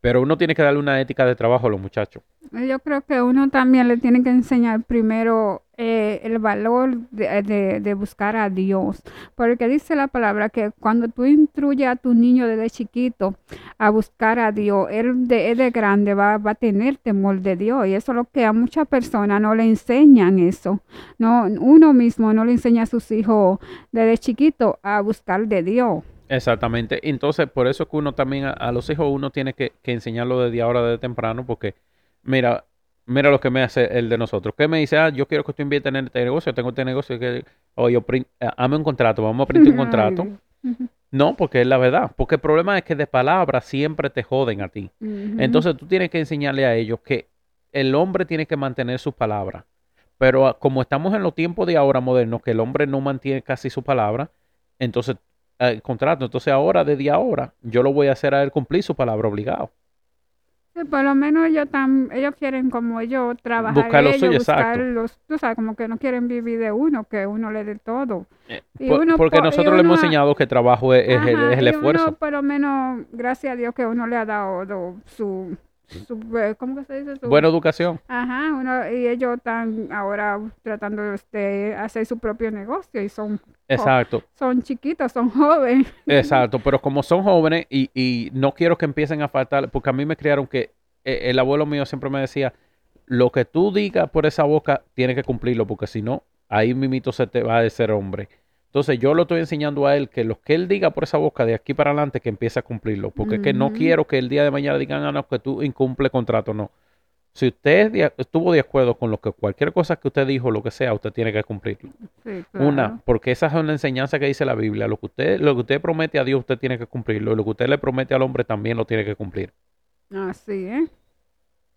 [SPEAKER 1] Pero uno tiene que darle una ética de trabajo a los muchachos.
[SPEAKER 2] Yo creo que uno también le tiene que enseñar primero eh, el valor de, de- buscar a Dios. Porque dice la palabra que cuando tú instruyes a tu niño desde chiquito a buscar a Dios, él de grande va, va a tener temor de Dios. Y eso es lo que a muchas personas no le enseñan eso. No, uno mismo no le enseña a sus hijos desde chiquito a buscar de Dios.
[SPEAKER 1] Exactamente. Entonces, por eso es que uno también a, a los hijos uno tiene que, que enseñarlo desde ahora, desde temprano, porque mira, mira lo que me hace el de nosotros. Que me dice, ah, yo quiero que tú inviertas en este negocio, tengo este negocio que, o yo, prin- eh, hazme un contrato, vamos a printar un contrato. No, porque es la verdad. Porque el problema es que de palabras siempre te joden a ti. Entonces tú tienes que enseñarle a ellos que el hombre tiene que mantener sus palabras. Pero ah, como estamos en los tiempos de ahora modernos, que el hombre no mantiene casi su palabra, entonces el contrato, entonces ahora, desde ahora, yo lo voy a hacer a él cumplir su palabra obligado.
[SPEAKER 2] Sí, por lo menos ellos tan, ellos quieren como ellos trabajar
[SPEAKER 1] Buscar lo
[SPEAKER 2] ellos,
[SPEAKER 1] suyo,
[SPEAKER 2] buscar
[SPEAKER 1] exacto.
[SPEAKER 2] los, tú sabes, como que no quieren vivir de uno, que uno le dé todo. Y
[SPEAKER 1] Por-
[SPEAKER 2] uno
[SPEAKER 1] porque
[SPEAKER 2] po- y
[SPEAKER 1] nosotros le hemos enseñado que trabajo es, es el, es el
[SPEAKER 2] y
[SPEAKER 1] esfuerzo.
[SPEAKER 2] Uno, por lo menos, gracias a Dios que uno le ha dado do- su, eh, ¿cómo que se dice? Su,
[SPEAKER 1] Buena educación.
[SPEAKER 2] Ajá, uno, y ellos están ahora tratando de este, hacer su propio negocio y son,
[SPEAKER 1] Exacto,
[SPEAKER 2] son chiquitos, son jóvenes.
[SPEAKER 1] exacto. Pero como son jóvenes y, y no quiero que empiecen a faltar, porque a mí me criaron que eh, el abuelo mío siempre me decía, lo que tú digas por esa boca, tienes que cumplirlo, porque si no, ahí mimito se te va a ser hombre. Entonces yo lo estoy enseñando a él que lo que él diga por esa boca de aquí para adelante, que empiece a cumplirlo, porque es que no quiero que el día de mañana digan, ah, no, que tú incumple contrato, no. Si usted de- estuvo de acuerdo con lo que cualquier cosa que usted dijo, lo que sea, usted tiene que cumplirlo.
[SPEAKER 2] Sí,
[SPEAKER 1] Una, porque esa es una enseñanza que dice la Biblia. Lo que usted, lo que usted promete a Dios, usted tiene que cumplirlo. Y lo que usted le promete al hombre también lo tiene que cumplir.
[SPEAKER 2] Así, ¿eh?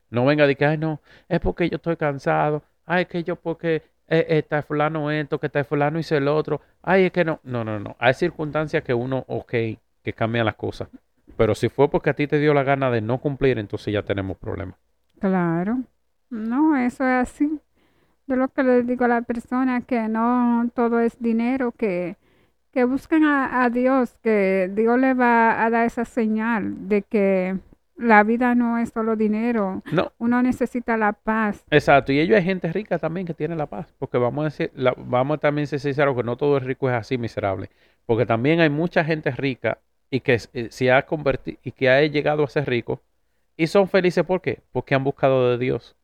[SPEAKER 1] No venga de que, ay, no, es porque yo estoy cansado. Ay, es que yo porque eh, está fulano esto, que está fulano hizo el otro. Ay, es que no. No, no, no. Hay circunstancias que uno, ok, que cambian las cosas. Pero si fue porque a ti te dio la gana de no cumplir, entonces ya tenemos problemas.
[SPEAKER 2] Claro. No, eso es así. Yo lo que les digo a la persona que no todo es dinero, que, que busquen a, a Dios, que Dios le va a dar esa señal de que la vida no es solo dinero.
[SPEAKER 1] No,
[SPEAKER 2] Uno necesita la paz.
[SPEAKER 1] Exacto, y ellos hay gente rica también que tiene la paz, porque vamos a decir, la- vamos a también ser sinceros que no todo el rico es así miserable, porque también hay mucha gente rica y que eh, se ha convertido y que ha llegado a ser rico y son felices ¿por qué? Porque han buscado de Dios.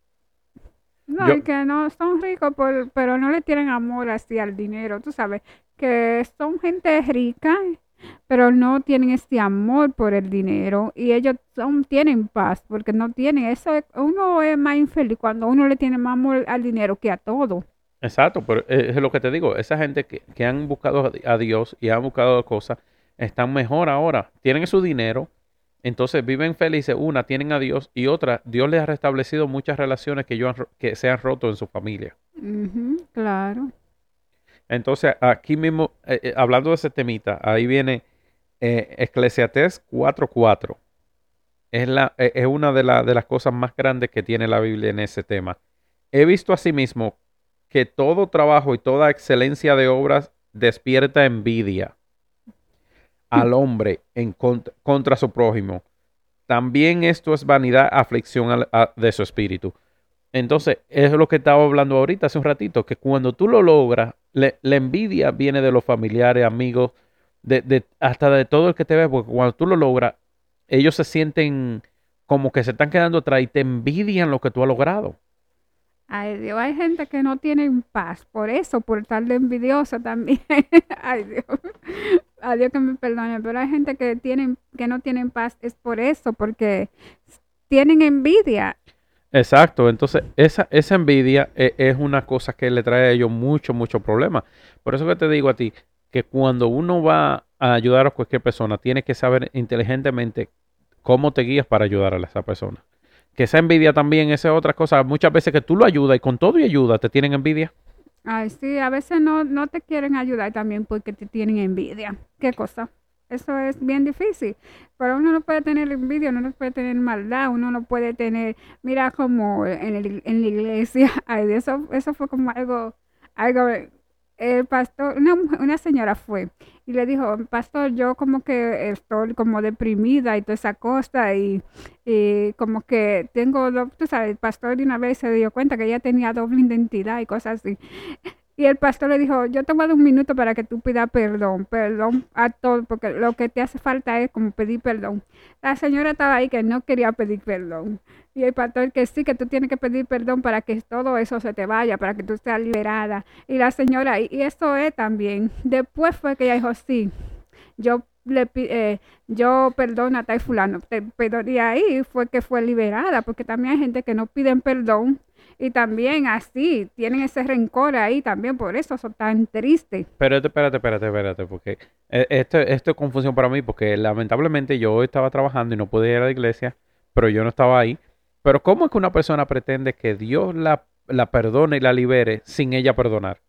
[SPEAKER 2] No,
[SPEAKER 1] Yo-
[SPEAKER 2] y que no son ricos, por, pero no le tienen amor así al dinero. Tú sabes, que son gente rica, pero no tienen este amor por el dinero y ellos son, tienen paz porque no tienen eso. es- Uno es más infeliz cuando uno le tiene más amor al dinero que a todo.
[SPEAKER 1] Exacto, pero eh, es lo que te digo, esa gente que, que han buscado a Dios y han buscado cosas, están mejor ahora, tienen su dinero, entonces viven felices, una, tienen a Dios y otra, Dios les ha restablecido muchas relaciones que, ellos han que se han roto en su familia.
[SPEAKER 2] Claro.
[SPEAKER 1] Entonces, aquí mismo, eh, eh, hablando de ese temita, ahí viene eh, Eclesiastés 4.4. Es, eh, es una de, la- de las cosas más grandes que tiene la Biblia en ese tema. He visto asimismo que todo trabajo y toda excelencia de obras despierta envidia al hombre en contra, su prójimo. También esto es vanidad, aflicción de su espíritu. Entonces, es lo que estaba hablando ahorita hace un ratito, que cuando tú lo logras, la envidia viene de los familiares, amigos, de, de- hasta de todo el que te ve, porque cuando tú lo logras, ellos se sienten como que se están quedando atrás y te envidian lo que tú has logrado.
[SPEAKER 2] Ay, Dios, hay gente que no tienen paz, por eso, por estar de envidiosa también. *laughs* Ay, Dios. Ay, Dios que me perdone, pero hay gente que tienen, que no tienen paz, es por eso, porque tienen envidia.
[SPEAKER 1] Exacto, entonces esa, esa envidia e- es, una cosa que le trae a ellos mucho, mucho problema. Por eso que te digo a ti, que cuando uno va a ayudar a cualquier persona, tiene que saber inteligentemente cómo te guías para ayudar a esa persona. Que esa envidia también, esa es otra cosa. Muchas veces que tú lo ayudas y con todo y ayuda te tienen envidia.
[SPEAKER 2] Ay, sí, a veces no, no te quieren ayudar también porque te tienen envidia. ¿Qué cosa? Eso es bien difícil. Pero uno no puede tener envidia, uno no puede tener maldad, uno no puede tener, mira como en, el- en la iglesia, *laughs* ay, eso, eso fue como algo, algo el pastor, una, una señora fue y le dijo, pastor, yo como que estoy como deprimida y toda esa cosa y, y como que tengo, tú sabes, el pastor de una vez se dio cuenta que ella tenía doble identidad y cosas así. Y el pastor le dijo, yo te voy a dar un minuto para que tú pidas perdón, perdón a todo, porque lo que te hace falta es como pedir perdón. La señora estaba ahí que no quería pedir perdón. Y el pastor que sí, que tú tienes que pedir perdón para que todo eso se te vaya, para que tú seas liberada. Y la señora, y y eso es también. Después fue que ella dijo, sí, yo le eh, yo perdono a tal fulano. Pero de ahí fue que fue liberada, porque también hay gente que no piden perdón. Y también así, tienen ese rencor ahí también, por eso son tan tristes.
[SPEAKER 1] Pero espérate, espérate, espérate, porque eh, esto, esto es confusión para mí, porque lamentablemente yo estaba trabajando y no pude ir a la iglesia, pero yo no estaba ahí. Pero ¿cómo es que una persona pretende que Dios la, la perdone y la libere sin ella perdonar?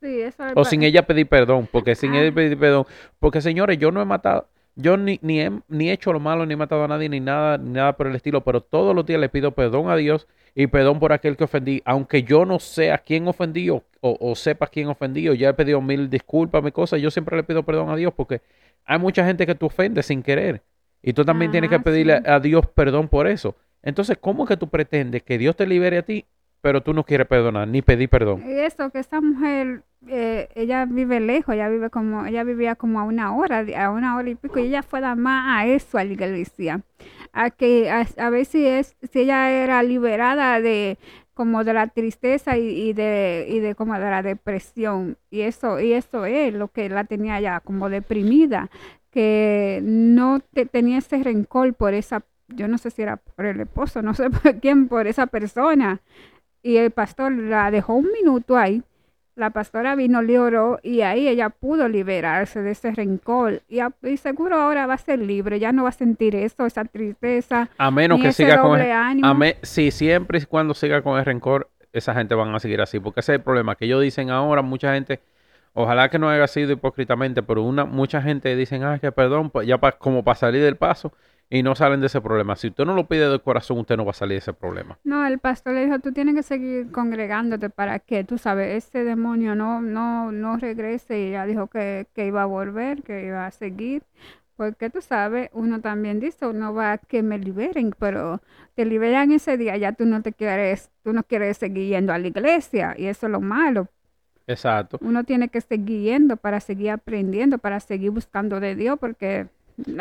[SPEAKER 2] Sí, eso es
[SPEAKER 1] O sin ella pedir perdón, porque sin
[SPEAKER 2] Ah.
[SPEAKER 1] ella pedir perdón, porque señores, yo no he matado, yo ni, ni, he, ni he hecho lo malo, ni he matado a nadie, ni nada, ni nada por el estilo, pero todos los días le pido perdón a Dios y perdón por aquel que ofendí, aunque yo no sé a quién ofendí o, o, o sepa quién ofendí, o ya he pedido mil disculpas, mi cosa, yo siempre le pido perdón a Dios porque hay mucha gente que tú ofendes sin querer y tú también tienes que pedirle
[SPEAKER 2] sí.
[SPEAKER 1] a Dios perdón por eso. Entonces, ¿cómo es que tú pretendes que Dios te libere a ti, pero tú no quieres perdonar ni pedir perdón?
[SPEAKER 2] Y eso, que esta mujer, eh, ella vive lejos, ella vive como, ella vivía como a una hora, a una hora y pico, y ella fue más a eso, a la iglesia, a que, a, a ver si es, si ella era liberada de, como de la tristeza y, de, y de como de la depresión, y eso, y eso es lo que la tenía ya como deprimida, que no te, tenía ese rencor por esa, yo no sé si era por el esposo, *laughs* no sé por quién, por esa persona, y el pastor la dejó un minuto ahí. La pastora vino, le oró y ahí ella pudo liberarse de ese rencor. Y, a- y seguro ahora va a ser libre, ya no va a sentir eso, esa tristeza,
[SPEAKER 1] A menos
[SPEAKER 2] ni
[SPEAKER 1] que
[SPEAKER 2] ese
[SPEAKER 1] siga con
[SPEAKER 2] ánimo.
[SPEAKER 1] A me- si siempre y cuando siga con el rencor, esa gente van a seguir así, porque ese es el problema, que ellos dicen ahora, mucha gente, ojalá que no haya sido hipócritamente, pero una mucha gente dicen, ah, que perdón, pues ya pa- como para salir del paso, y no salen de ese problema. Si usted no lo pide de corazón, usted no va a salir de ese problema.
[SPEAKER 2] No, el pastor le dijo, tú tienes que seguir congregándote para que, tú sabes, ese demonio no, no, no regrese. Y ella dijo que, que iba a volver, que iba a seguir. Porque tú sabes, uno también dice, uno va a que me liberen, pero te liberan ese día, ya tú no te quieres, tú no quieres seguir yendo a la iglesia. Y eso es lo malo.
[SPEAKER 1] Exacto.
[SPEAKER 2] Uno tiene que seguir yendo para seguir aprendiendo, para seguir buscando de Dios, porque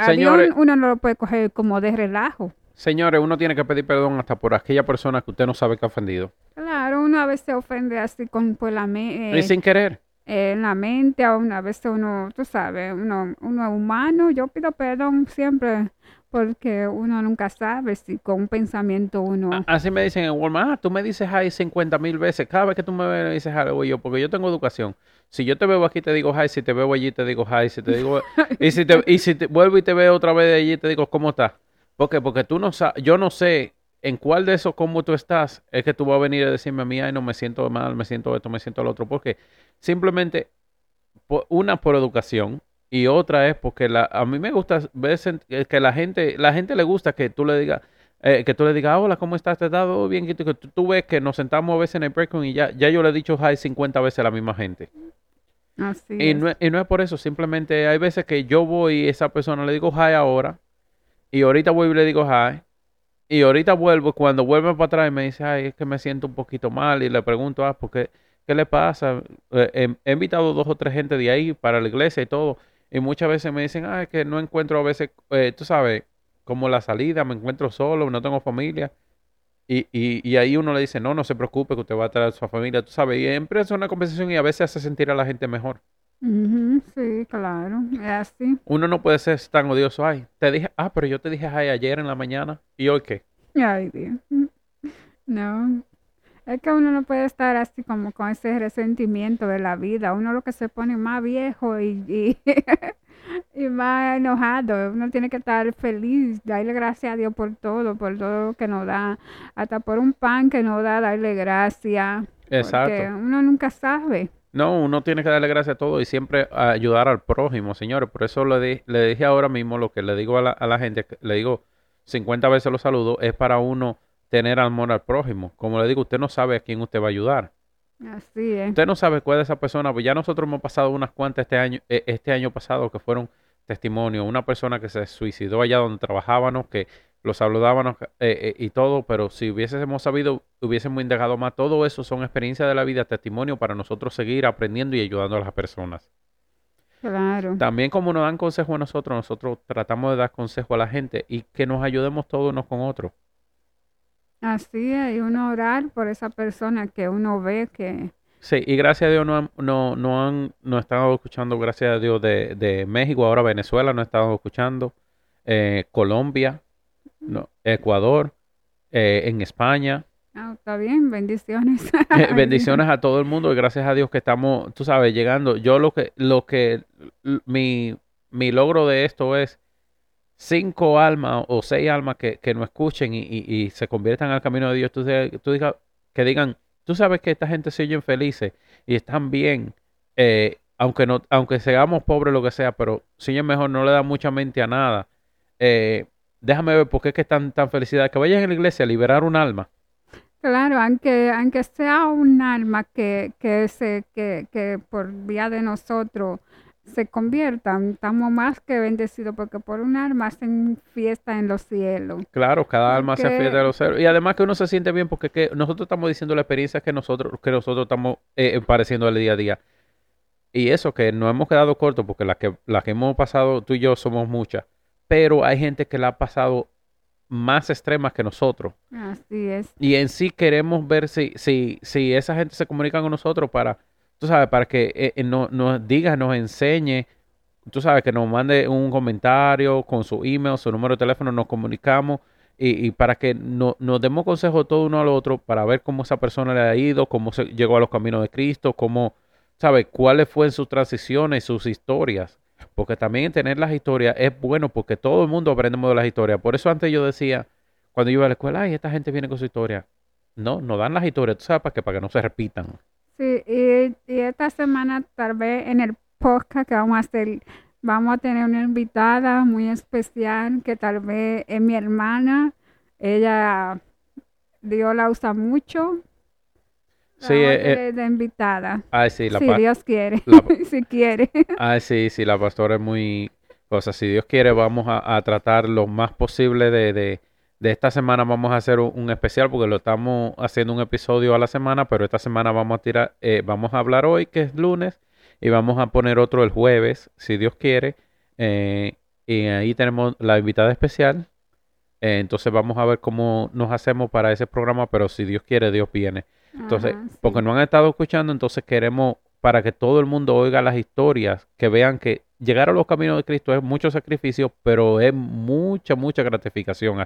[SPEAKER 1] Señores-
[SPEAKER 2] uno no lo puede coger como de relajo.
[SPEAKER 1] Señores, uno tiene que pedir perdón hasta por aquella persona que usted no sabe que ha ofendido.
[SPEAKER 2] Claro, uno a veces ofende así con por la mente.
[SPEAKER 1] y sin querer.
[SPEAKER 2] En la mente, a una vez uno, tú sabes, uno, uno es humano, yo pido perdón siempre porque uno nunca sabe si con un pensamiento uno...
[SPEAKER 1] Así me dicen en Walmart, ah, tú me dices hi 50 mil veces. Cada vez que tú me ves, me dices digo yo, porque yo tengo educación. Si yo te veo aquí, te digo hi. Si te veo allí, te digo hi. Si te digo, *laughs* y si, te, y si te- vuelvo y te veo otra vez de allí, te digo, ¿cómo estás? ¿Por qué? Porque tú no sabes, yo no sé en cuál de esos cómo tú estás, es que tú vas a venir a decirme a mí, ay, no me siento mal, me siento esto, me siento lo otro. Porque simplemente, una por educación y otra es porque la, a mí me gusta ver eh, que la gente, la gente le gusta que tú le digas, eh, que tú le digas, hola, ¿cómo estás? ¿Te has dado bien? Que tú, ves que nos sentamos a veces en el break room y ya, ya yo le he dicho hi 50 veces a la misma gente.
[SPEAKER 2] Así
[SPEAKER 1] Y
[SPEAKER 2] es.
[SPEAKER 1] no, y no es por eso, simplemente hay veces que yo voy y esa persona le digo hi ahora, y ahorita voy y le digo hi, y ahorita vuelvo, cuando vuelve para atrás me dice, ay, es que me siento un poquito mal, y le pregunto, ah, ¿por qué? ¿Qué le pasa? Eh, he, invitado dos o tres gente de ahí para la iglesia y todo, y muchas veces me dicen, ah, es que no encuentro a veces, eh, tú sabes, como la salida, me encuentro solo, no tengo familia. Y, y, ahí uno le dice, no, no se preocupe, que usted va a traer a su familia, tú sabes, y empieza una conversación y a veces hace sentir a la gente mejor.
[SPEAKER 2] Ujú, sí, claro, es así.
[SPEAKER 1] Uno no puede ser tan odioso. Ay, te dije, ah, pero yo te dije ay ayer en la mañana. ¿Y hoy qué?
[SPEAKER 2] Ay, Dios. No, es que uno no puede estar así como con ese resentimiento de la vida. Uno lo que se pone más viejo y, y, *laughs* y más enojado. Uno tiene que estar feliz, darle gracias a Dios por todo, por todo lo que nos da. Hasta por un pan que nos da, darle gracias. Porque
[SPEAKER 1] Exacto.
[SPEAKER 2] uno nunca sabe.
[SPEAKER 1] No, uno tiene que darle gracias a todo y siempre ayudar al prójimo, señores. Por eso le, di- le dije ahora mismo lo que le digo a la, a la gente, le digo 50 veces los saludo, es para uno tener amor al prójimo. Como le digo, usted no sabe a quién usted va a ayudar.
[SPEAKER 2] Así es.
[SPEAKER 1] Usted no sabe cuál es esa persona, pues ya nosotros hemos pasado unas cuantas este año, eh, este año pasado que fueron testimonios. Una persona que se suicidó allá donde trabajábamos, que lo saludábamos eh, eh, y todo, pero si hubiésemos sabido, hubiésemos indagado más. Todo eso son experiencias de la vida, testimonio para nosotros seguir aprendiendo y ayudando a las personas.
[SPEAKER 2] Claro.
[SPEAKER 1] También como nos dan consejo a nosotros, nosotros tratamos de dar consejo a la gente y que nos ayudemos todos unos con otros.
[SPEAKER 2] Así es, y uno orar por esa persona que uno ve que...
[SPEAKER 1] Sí, y gracias a Dios no no, no han, no estado escuchando, gracias a Dios, de, de México, ahora Venezuela no estado escuchando, eh, Colombia, no, Ecuador, eh, en España.
[SPEAKER 2] Ah, está bien, bendiciones. *laughs*
[SPEAKER 1] Eh, bendiciones a todo el mundo y gracias a Dios que estamos, tú sabes, llegando. Yo lo que, lo que, mi, mi logro de esto es cinco almas o seis almas que, que nos escuchen y, y- y se conviertan al camino de Dios. Tú, tú diga, que digan, tú sabes que esta gente se oyen felices y están bien, eh, aunque no, aunque seamos pobres lo que sea, pero si oyen mejor, no le dan mucha mente a nada. Eh, déjame ver por qué es que están tan felicidades. Que vayan a la iglesia a liberar un alma.
[SPEAKER 2] Claro, aunque, aunque sea un alma que, que, se, que, que por vía de nosotros se conviertan, estamos más que bendecidos porque por un alma hacen fiesta en los cielos.
[SPEAKER 1] Claro, cada alma se
[SPEAKER 2] Porque-
[SPEAKER 1] fiel de los ceros. Y además que uno se siente bien porque que nosotros estamos diciendo la experiencia que nosotros, que nosotros estamos eh, pareciendo al día a día. Y eso que no hemos quedado cortos porque las que, las que hemos pasado tú y yo somos muchas. Pero hay gente que la ha pasado más extremas que nosotros.
[SPEAKER 2] Así es.
[SPEAKER 1] Y en sí queremos ver si, si, si esa gente se comunica con nosotros para, tú sabes, para que eh, eh, no- nos diga, nos enseñe, tú sabes, que nos mande un comentario con su email, su número de teléfono, nos comunicamos y, y para que no- nos demos consejos todo uno al otro para ver cómo esa persona le ha ido, cómo se llegó a los caminos de Cristo, cómo, ¿sabes? Cuáles fueron sus transiciones, sus historias. Porque también tener las historias es bueno porque todo el mundo aprendemos de las historias. Por eso antes yo decía, cuando yo iba a la escuela, ay, esta gente viene con su historia. No, no dan las historias, tú sabes, para que, para que no se repitan.
[SPEAKER 2] Sí, y, y esta semana tal vez en el podcast que vamos a hacer, vamos a tener una invitada muy especial que tal vez es mi hermana. Ella, Dios la usa mucho.
[SPEAKER 1] Sí,
[SPEAKER 2] a
[SPEAKER 1] eh, eh,
[SPEAKER 2] de invitada.
[SPEAKER 1] Ay, sí, la
[SPEAKER 2] si Dios quiere,
[SPEAKER 1] la- *laughs*
[SPEAKER 2] si quiere.
[SPEAKER 1] Ay, sí, sí, la pastora es muy cosa. Si Dios quiere, vamos a, a tratar lo más posible de, de, de esta semana. Vamos a hacer un, un especial porque lo estamos haciendo un episodio a la semana, pero esta semana vamos a tirar, eh, vamos a hablar hoy, que es lunes, y vamos a poner otro el jueves, si Dios quiere. Eh, y ahí tenemos la invitada especial. Entonces vamos a ver cómo nos hacemos para ese programa, pero si Dios quiere, Dios viene. Entonces,
[SPEAKER 2] Ajá, sí.
[SPEAKER 1] porque no han estado escuchando, entonces queremos para que todo el mundo oiga las historias, que vean que llegar a los caminos de Cristo es mucho sacrificio, pero es mucha, mucha gratificación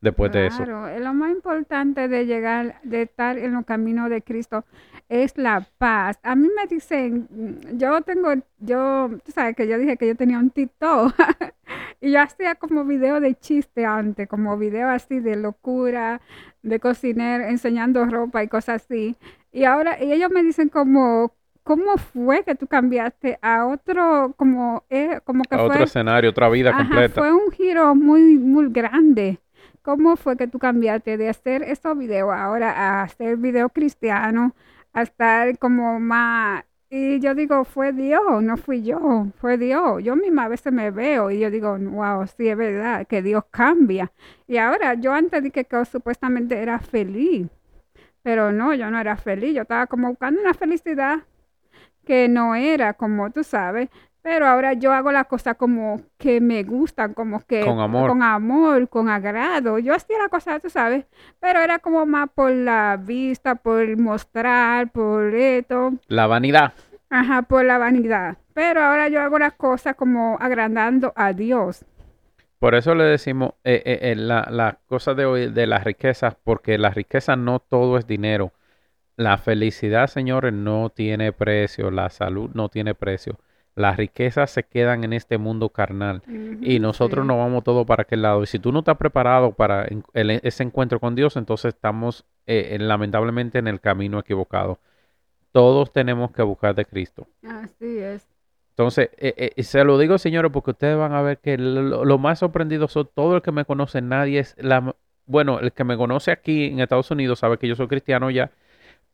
[SPEAKER 1] después de eso.
[SPEAKER 2] Claro, lo más importante de llegar, de estar en los caminos de Cristo es la paz. A mí me dicen, yo tengo, yo, tú sabes que yo dije que yo tenía un TikTok *laughs* y yo hacía como video de chiste antes, como video así de locura, de cocinar, enseñando ropa y cosas así. Y ahora, y ellos me dicen como, ¿cómo fue que tú cambiaste a otro, como, eh, como que
[SPEAKER 1] A otro
[SPEAKER 2] fue
[SPEAKER 1] escenario, otra vida
[SPEAKER 2] Ajá,
[SPEAKER 1] completa.
[SPEAKER 2] fue un giro muy, muy grande. ¿Cómo fue que tú cambiaste de hacer esos videos ahora a hacer video cristiano, a estar como más... Y yo digo, fue Dios, no fui yo, fue Dios. Yo misma a veces me veo y yo digo, wow, sí es verdad, que Dios cambia. Y ahora, yo antes dije que supuestamente era feliz, pero no, yo no era feliz, yo estaba como buscando una felicidad que no era como tú sabes, pero ahora yo hago las cosas como que me gustan, como que
[SPEAKER 1] Con amor.
[SPEAKER 2] con amor, con agrado. Yo hacía las cosas, tú sabes, pero era como más por la vista, por mostrar, por esto,
[SPEAKER 1] La vanidad.
[SPEAKER 2] ajá, por la vanidad. Pero ahora yo hago las cosas como agrandando a Dios.
[SPEAKER 1] Por eso le decimos eh, eh, eh, la, la cosa de hoy de las riquezas, porque la riqueza no todo es dinero. La felicidad, señores, no tiene precio. La salud no tiene precio. Las riquezas se quedan en este mundo carnal. Y nosotros
[SPEAKER 2] sí.
[SPEAKER 1] nos vamos todo para aquel lado. Y si tú no estás preparado para el- ese encuentro con Dios, entonces estamos eh, lamentablemente en el camino equivocado. Todos tenemos que buscar de Cristo.
[SPEAKER 2] Así es.
[SPEAKER 1] Entonces, eh, eh, se lo digo, señores, porque ustedes van a ver que lo, lo más sorprendido son todo el que me conoce, nadie es la... Bueno, el que me conoce aquí en Estados Unidos sabe que yo soy cristiano ya,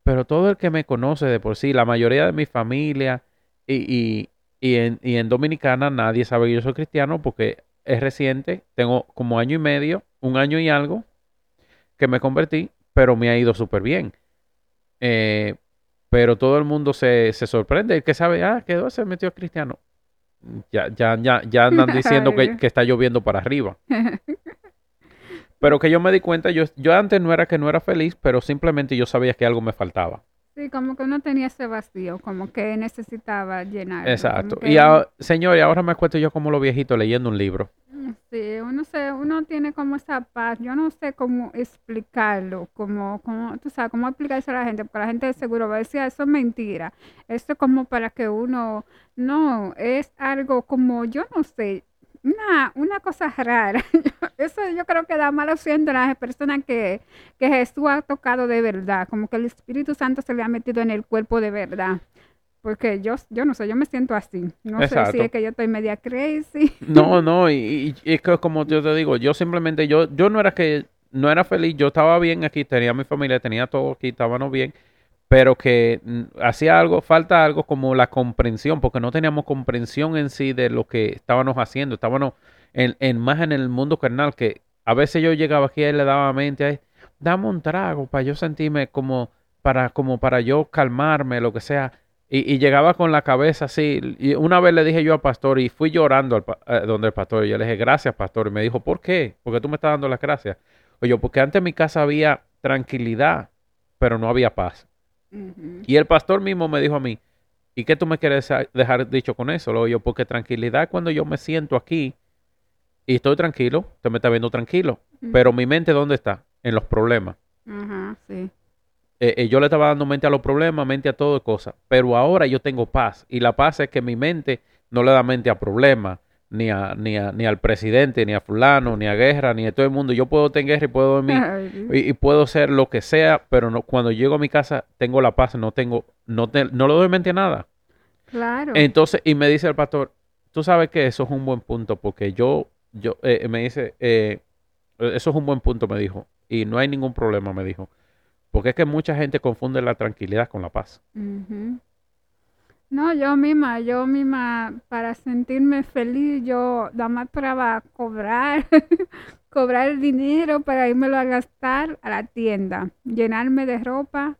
[SPEAKER 1] pero todo el que me conoce de por sí, la mayoría de mi familia y, y, y, en, y en Dominicana nadie sabe que yo soy cristiano porque es reciente, tengo como año y medio, un año y algo que me convertí, pero me ha ido súper bien. Eh, pero todo el mundo se, se sorprende, el que sabe, ah, quedó, se metió a cristiano. Ya, ya, ya, ya andan *laughs* diciendo que, que está lloviendo para arriba. *laughs* Pero que yo me di cuenta, yo, yo antes no era que no era feliz, pero simplemente yo sabía que algo me faltaba.
[SPEAKER 2] Sí, como que uno tenía ese vacío, como que necesitaba llenar.
[SPEAKER 1] Exacto. Y ahora, señor, y ahora me cuento yo como lo viejito leyendo un libro.
[SPEAKER 2] Mm, sí, uno se, uno tiene como esa paz. Yo no sé cómo explicarlo, como, como, tú sabes, cómo explicarse a la gente, porque la gente seguro va a decir, "Ah, eso es mentira. Esto es como para que uno, no, es algo como, yo no sé, una, una cosa rara. *laughs* Eso yo creo que da mala opción de las personas que, que Jesús ha tocado de verdad, como que el Espíritu Santo se le ha metido en el cuerpo de verdad. Porque yo, yo no sé, yo me siento así. No sé si es que yo estoy media crazy. *laughs*
[SPEAKER 1] No, no, y, y- y es que como yo te digo, yo simplemente, yo, yo no era que, no era feliz, yo estaba bien aquí, tenía mi familia, tenía todo aquí, estábamos bien, pero que mm, hacía algo, falta algo como la comprensión, porque no teníamos comprensión en sí de lo que estábamos haciendo, estábamos en, en más en el mundo carnal, que a veces yo llegaba aquí y le daba mente, "Ay, dame un trago para yo sentirme como, para, como para yo calmarme, lo que sea. Y, llegaba con la cabeza así. Y una vez le dije yo al pastor y fui llorando al eh, donde el pastor. Y yo le dije, gracias, pastor. Y me dijo, ¿por qué? Porque tú me estás dando las gracias. Oye, porque antes en mi casa había tranquilidad, pero no había paz. Y el pastor mismo me dijo a mí, ¿y qué tú me quieres dejar dicho con eso? Digo yo, porque tranquilidad cuando yo me siento aquí y estoy tranquilo, usted me está viendo tranquilo, pero mi mente ¿dónde está? En los problemas.
[SPEAKER 2] Ajá, sí.
[SPEAKER 1] Eh, eh, yo le estaba dando mente a los problemas, mente a todo cosas, pero ahora yo tengo paz y la paz es que mi mente no le da mente a problemas, ni a, ni a, ni al presidente, ni a fulano, ni a guerra, ni a todo el mundo. Yo puedo tener guerra y puedo dormir
[SPEAKER 2] Ay,
[SPEAKER 1] y, y puedo ser lo que sea, pero no, cuando llego a mi casa tengo la paz, no tengo, no, te- no le doy mente a nada.
[SPEAKER 2] claro.
[SPEAKER 1] Entonces, y me dice el pastor, tú sabes que eso es un buen punto, porque yo, yo, eh, me dice, eh, eso es un buen punto, me dijo, y no hay ningún problema, me dijo, porque es que mucha gente confunde la tranquilidad con la paz.
[SPEAKER 2] No, yo misma, yo misma, para sentirme feliz, yo nada más para cobrar, *laughs* cobrar dinero para irmelo a gastar a la tienda, llenarme de ropa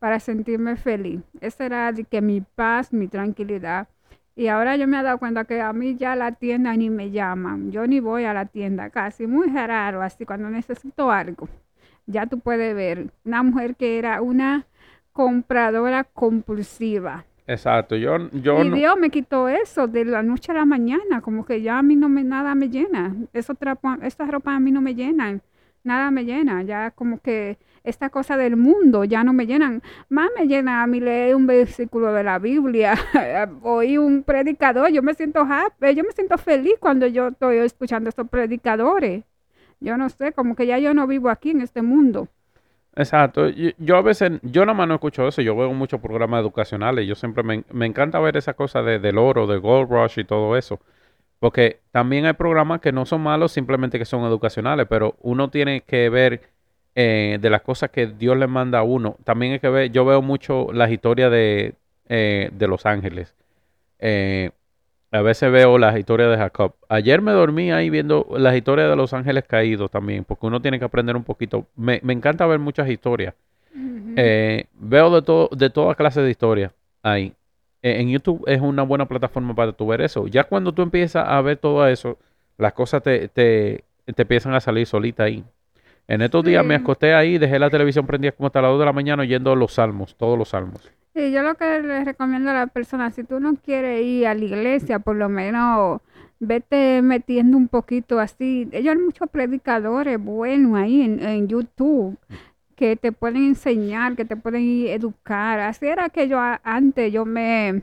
[SPEAKER 2] para sentirme feliz. Esa era de que mi paz, mi tranquilidad. Y ahora yo me he dado cuenta que a mí ya la tienda ni me llaman. Yo ni voy a la tienda casi, muy raro, así cuando necesito algo. Ya tú puedes ver una mujer que era una compradora compulsiva.
[SPEAKER 1] Exacto, yo, yo
[SPEAKER 2] y
[SPEAKER 1] no,
[SPEAKER 2] Dios me quitó eso de la noche a la mañana, como que ya a mí no me nada me llena. Eso trapo- estas ropas a mí no me llenan, nada me llena. Ya como que esta cosa del mundo ya no me llenan. Más me llena a mí leer un versículo de la Biblia, *laughs* oír un predicador. Yo me siento happy, yo me siento feliz cuando yo estoy escuchando estos predicadores. Yo no sé, como que ya yo no vivo aquí en este mundo.
[SPEAKER 1] Exacto, yo, a veces, yo nada más no escucho eso, yo veo muchos programas educacionales, yo siempre me, me encanta ver esa cosa de, del oro, de Gold Rush y todo eso. Porque también hay programas que no son malos, simplemente que son educacionales, pero uno tiene que ver eh, de las cosas que Dios le manda a uno. También hay que ver, yo veo mucho las historias de, eh, de los ángeles. Eh, a veces veo las historias de Jacob. Ayer me dormí ahí viendo las historias de los ángeles caídos también, porque uno tiene que aprender un poquito. Me, me encanta ver muchas historias. Eh, veo de todo, de toda clase de historias ahí. Eh, en YouTube es una buena plataforma para tu ver eso. Ya cuando tú empiezas a ver todo eso, las cosas te, te, te empiezan a salir solita ahí. En estos días me acosté ahí, dejé la televisión prendida como hasta las 2 de la mañana oyendo los salmos, todos los salmos.
[SPEAKER 2] Sí, yo lo que les recomiendo a la persona, si tú no quieres ir a la iglesia, por lo menos vete metiendo un poquito así. Ellos hay muchos predicadores buenos ahí en, en YouTube que te pueden enseñar, que te pueden educar. Así era que yo antes, yo me,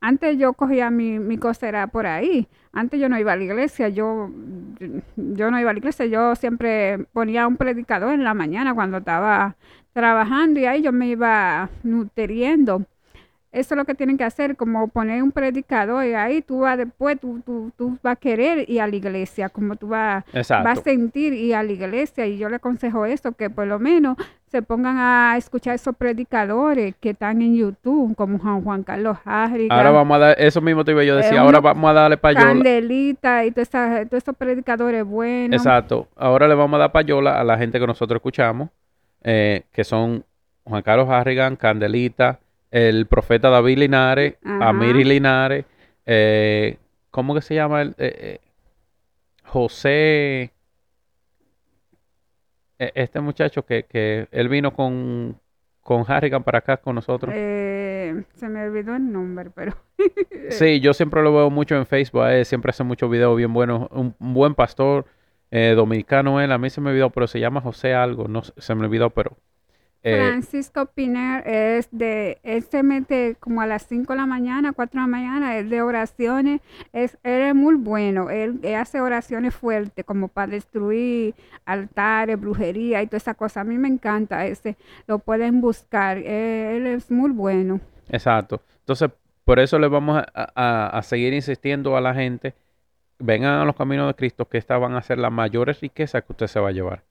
[SPEAKER 2] antes yo cogía mi, mi cosera por ahí. Antes yo no iba a la iglesia, yo, yo no iba a la iglesia, yo siempre ponía un predicador en la mañana cuando estaba trabajando y ahí yo me iba nutriendo. eso es lo que tienen que hacer, como poner un predicador y ahí tú vas después, tú, tú, tú vas a querer ir a la iglesia, como tú vas, vas a sentir ir a la iglesia. Y yo le aconsejo eso, que por lo menos se pongan a escuchar esos predicadores que están en YouTube, como Juan, Juan Carlos Harrigan,
[SPEAKER 1] Ahora vamos a dar, eso mismo te iba yo a decir,
[SPEAKER 2] Eh,
[SPEAKER 1] ahora vamos a darle payola.
[SPEAKER 2] Candelita y todos todos esos predicadores buenos.
[SPEAKER 1] Exacto. Ahora le vamos a dar payola a la gente que nosotros escuchamos, eh, que son Juan Carlos Harrigan, Candelita, el profeta David Linares,
[SPEAKER 2] Ajá.
[SPEAKER 1] Amiri Linares, eh, ¿cómo que se llama? el, eh, eh, José, eh, este muchacho que, que él vino con, con Harrigan para acá con nosotros.
[SPEAKER 2] Eh, se me olvidó el nombre, pero
[SPEAKER 1] Sí, yo siempre lo veo mucho en Facebook, eh, siempre hace muchos videos bien buenos, un, un buen pastor eh, dominicano él, a mí se me olvidó, pero se llama José algo, no se me olvidó, pero eh,
[SPEAKER 2] Francisco Piner es de, él se mete como a las 5 de la mañana, 4 de la mañana, es de oraciones, es, él es muy bueno, él, él hace oraciones fuertes como para destruir altares, brujería y toda esa cosa. A mí me encanta ese, lo pueden buscar, eh, él es muy bueno.
[SPEAKER 1] exacto. Entonces, por eso le vamos a, a- a seguir insistiendo a la gente, vengan a los caminos de Cristo, que estas van a ser las mayores riquezas que usted se va a llevar.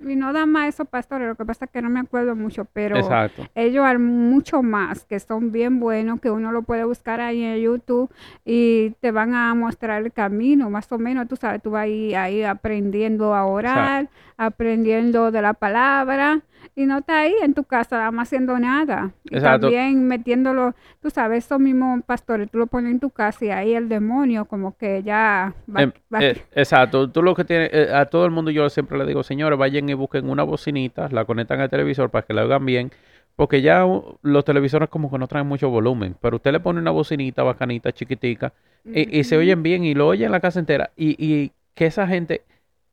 [SPEAKER 2] Y no dan más esos pastores, lo que pasa es que no me acuerdo mucho, pero
[SPEAKER 1] Exacto.
[SPEAKER 2] ellos hay mucho más que son bien buenos, que uno lo puede buscar ahí en YouTube y te van a mostrar el camino, más o menos, tú sabes, tú vas ahí, ahí aprendiendo a orar, aprendiendo de la palabra y no estás ahí en tu casa nada más haciendo nada. Y
[SPEAKER 1] Exacto.
[SPEAKER 2] también metiéndolo, tú sabes, esos mismos pastores, tú lo pones en tu casa y ahí el demonio como que ya va,
[SPEAKER 1] Em,
[SPEAKER 2] va-
[SPEAKER 1] eh, exacto, tú lo que tienes, eh, a todo el mundo yo siempre le digo, señores, vayan y busquen una bocinita, la conectan al televisor para que la oigan bien, porque ya los televisores como que no traen mucho volumen, pero usted le pone una bocinita bacanita, chiquitica, y, y se oyen bien y lo oyen la casa entera, y, y que esa gente,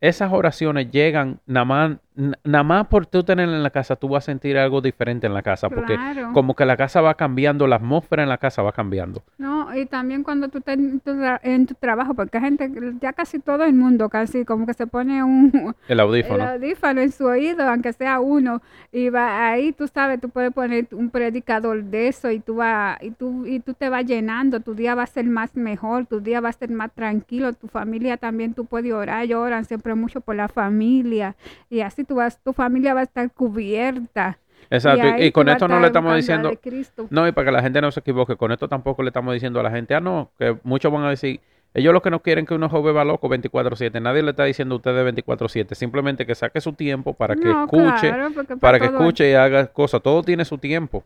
[SPEAKER 1] esas oraciones llegan nada más, nada más por tú tenerla en la casa, tú vas a sentir algo diferente en la casa, porque
[SPEAKER 2] Claro.
[SPEAKER 1] como que la casa va cambiando, la atmósfera en la casa va cambiando.
[SPEAKER 2] No, y también cuando tú estás en en tu trabajo, porque hay gente, ya casi todo el mundo casi como que se pone un
[SPEAKER 1] El *laughs*
[SPEAKER 2] el
[SPEAKER 1] audífono.
[SPEAKER 2] audífono en su oído, aunque sea uno, y va ahí, tú sabes, tú puedes poner un predicador de eso y tú vas, y tú, y tú te vas llenando, tu día va a ser más mejor, tu día va a ser más tranquilo, tu familia también tú puedes orar, ellos oran siempre mucho por la familia, y así tú vas, tu familia va a estar cubierta.
[SPEAKER 1] Exacto, y, y con esto no le estamos diciendo. No, y para que la gente no se equivoque, con esto tampoco le estamos diciendo a la gente, ah, no, que muchos van a decir, ellos lo que no quieren que uno joven va loco 24/7, nadie le está diciendo a ustedes 24/7, simplemente que saque su tiempo para que
[SPEAKER 2] No,
[SPEAKER 1] escuche,
[SPEAKER 2] claro,
[SPEAKER 1] para que escuche y haga cosas, todo tiene su tiempo.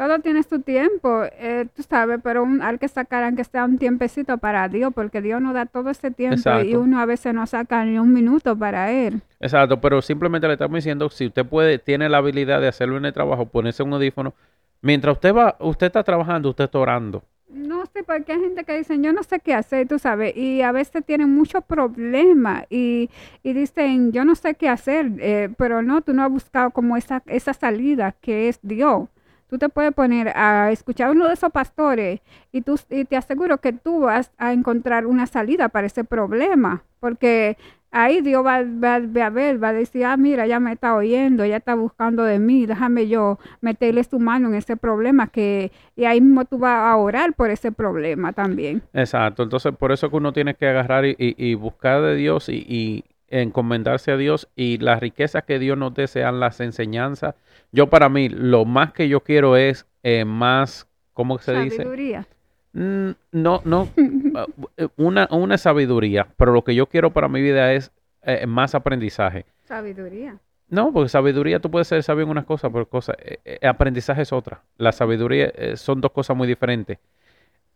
[SPEAKER 2] Todo tiene su tiempo, eh, tú sabes, pero un- hay que sacar aunque sea un tiempecito para Dios, porque Dios nos da todo ese tiempo y uno a veces no saca ni un minuto para Él.
[SPEAKER 1] Exacto, pero simplemente le estamos diciendo, si usted puede, tiene la habilidad de hacerlo en el trabajo, ponerse un audífono, mientras usted va, usted está trabajando, usted está orando.
[SPEAKER 2] No sé, porque hay gente que dice, yo no sé qué hacer, tú sabes, y a veces tienen muchos problemas y, y dicen, yo no sé qué hacer, eh, pero no, tú no has buscado como esa, esa salida que es Dios. Tú te puedes poner a escuchar uno de esos pastores y, tú, y te aseguro que tú vas a encontrar una salida para ese problema, porque ahí Dios va, va- a ver, va a decir, ah, mira, ya me está oyendo, ya está buscando de mí, déjame yo meterle su mano en ese problema que y ahí mismo tú vas a orar por ese problema también.
[SPEAKER 1] Exacto, entonces por eso que uno tiene que agarrar y, y- y buscar de Dios y, y encomendarse a Dios y las riquezas que Dios nos dé sean las enseñanzas. Yo para mí lo más que yo quiero es eh, más, ¿cómo se dice?
[SPEAKER 2] Sabiduría.
[SPEAKER 1] Mm, no, no, uh, una, una sabiduría, pero lo que yo quiero para mi vida es eh, más aprendizaje.
[SPEAKER 2] Sabiduría.
[SPEAKER 1] No, porque sabiduría tú puedes ser sabio en unas cosas, pero cosa, eh, eh, aprendizaje es otra. La sabiduría eh, son dos cosas muy diferentes.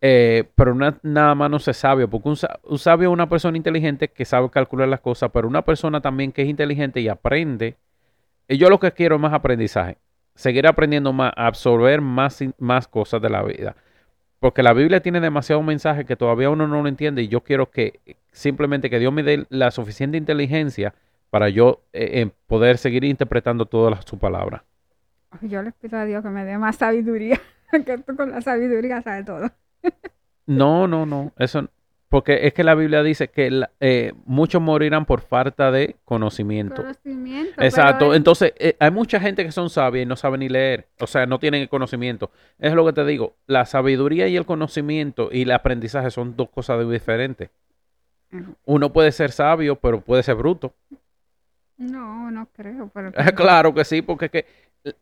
[SPEAKER 1] Eh, pero na- nada más no se sabio, porque un sabio es una persona inteligente que sabe calcular las cosas, pero una persona también que es inteligente y aprende. Y yo lo que quiero es más aprendizaje, seguir aprendiendo más, absorber más, más cosas de la vida. Porque la Biblia tiene demasiado mensaje que todavía uno no lo entiende y yo quiero que simplemente que Dios me dé la suficiente inteligencia para yo eh, eh, poder seguir interpretando toda la- su palabra.
[SPEAKER 2] Yo les pido a Dios que me dé más sabiduría, *laughs* que tú con la sabiduría sabes todo.
[SPEAKER 1] No, no, no, eso, Porque es que la Biblia dice que la- eh, muchos morirán por falta de conocimiento.
[SPEAKER 2] Conocimiento.
[SPEAKER 1] Exacto.
[SPEAKER 2] pero-
[SPEAKER 1] Entonces, eh, hay mucha gente que son sabias y no saben ni leer. O sea, no tienen el conocimiento. Es lo que te digo. La sabiduría y el conocimiento y el aprendizaje son dos cosas diferentes. Uno puede ser sabio, pero puede ser bruto.
[SPEAKER 2] No, no creo. Pero *laughs*
[SPEAKER 1] claro que sí, porque es que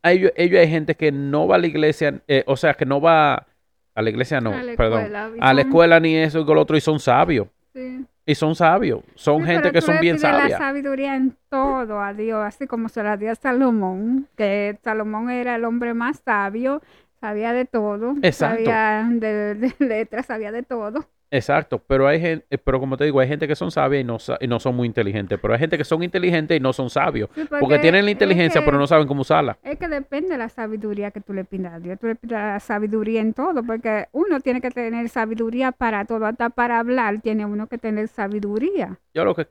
[SPEAKER 1] ellos, ellos hay gente que no va a la iglesia, eh, o sea, que no va a la iglesia, no,
[SPEAKER 2] A la
[SPEAKER 1] perdón,
[SPEAKER 2] escuela,
[SPEAKER 1] a la escuela ni eso y con lo otro, y son sabios.
[SPEAKER 2] Sí.
[SPEAKER 1] Y son sabios. Son
[SPEAKER 2] Sí,
[SPEAKER 1] gente que son bien
[SPEAKER 2] pides la sabiduría en todo a Dios, así como se la dio a Salomón, que Salomón era el hombre más sabio, sabía de todo,
[SPEAKER 1] Exacto.
[SPEAKER 2] sabía de, de letras, sabía de todo.
[SPEAKER 1] Exacto, pero hay gente, pero como te digo, hay gente que son sabias y no, y no son muy inteligentes, pero hay gente que son inteligentes y no son sabios,
[SPEAKER 2] Sí,
[SPEAKER 1] porque tienen la inteligencia
[SPEAKER 2] que-
[SPEAKER 1] pero no saben cómo usarla.
[SPEAKER 2] Es que depende de la sabiduría que tú le pidas a Dios. Tú le pidas la sabiduría en todo, porque uno tiene que tener sabiduría para todo, hasta para hablar tiene uno que tener sabiduría.
[SPEAKER 1] Yo lo que,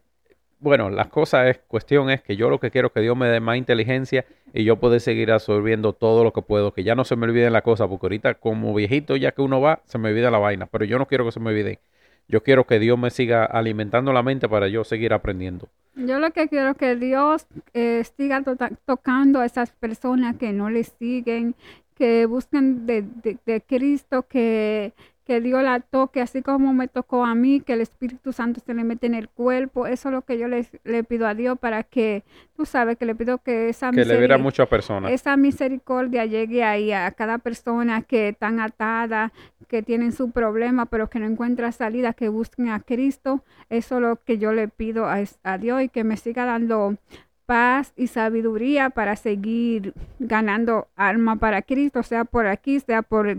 [SPEAKER 1] bueno, la cosa es, cuestión es que yo lo que quiero es que Dios me dé más inteligencia y yo pueda seguir absorbiendo todo lo que puedo, que ya no se me olviden la cosa, porque ahorita como viejito ya que uno va, se me olvida la vaina, pero yo no quiero que se me olvide. Yo quiero que Dios me siga alimentando la mente para yo seguir aprendiendo.
[SPEAKER 2] Yo lo que quiero es que Dios eh, siga to- tocando a esas personas que no le siguen, que buscan de, de- de Cristo, que, que Dios la toque, así como me tocó a mí, que el Espíritu Santo se le mete en el cuerpo. Eso es lo que yo le, le pido a Dios para que, tú sabes, que le pido que esa
[SPEAKER 1] Que le muchas personas.
[SPEAKER 2] esa misericordia llegue ahí a cada persona que están atada, que tienen su problema, pero que no encuentran salida, que busquen a Cristo. Eso es lo que yo le pido a, a Dios y que me siga dando paz y sabiduría para seguir ganando alma para Cristo, sea por aquí, sea por,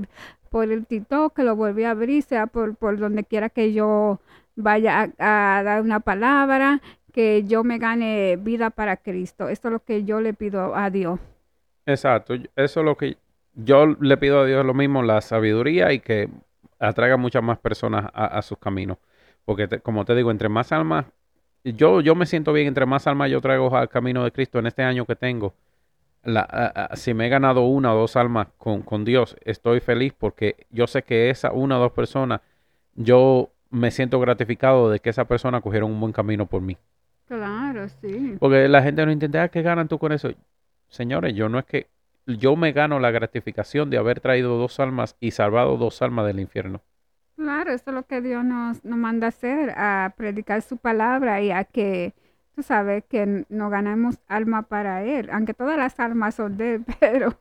[SPEAKER 2] por el TikTok que lo volví a abrir, sea por, por donde quiera que yo vaya a, dar una palabra, que yo me gane vida para Cristo. Esto es lo que yo le pido a Dios.
[SPEAKER 1] Exacto, eso es lo que yo le pido a Dios lo mismo, la sabiduría y que atraiga muchas más personas a, sus caminos. Porque como te digo, entre más almas, yo, yo me siento bien, entre más almas yo traigo al camino de Cristo en este año que tengo. La, a- a- si me he ganado una o dos almas con, con Dios, estoy feliz porque yo sé que esa una o dos personas, yo me siento gratificado de que esa persona cogieron un buen camino por mí.
[SPEAKER 2] Claro, sí.
[SPEAKER 1] Porque la gente no intenta, "Ah, ¿qué ganan tú con eso? Señores, yo no es que yo me gano la gratificación de haber traído dos almas y salvado dos almas del infierno.
[SPEAKER 2] Claro, eso es lo que Dios nos, nos manda a hacer, a predicar su palabra y a que, tú sabes, que n- nos ganemos alma para Él, aunque todas las almas son de Él, *laughs* pero,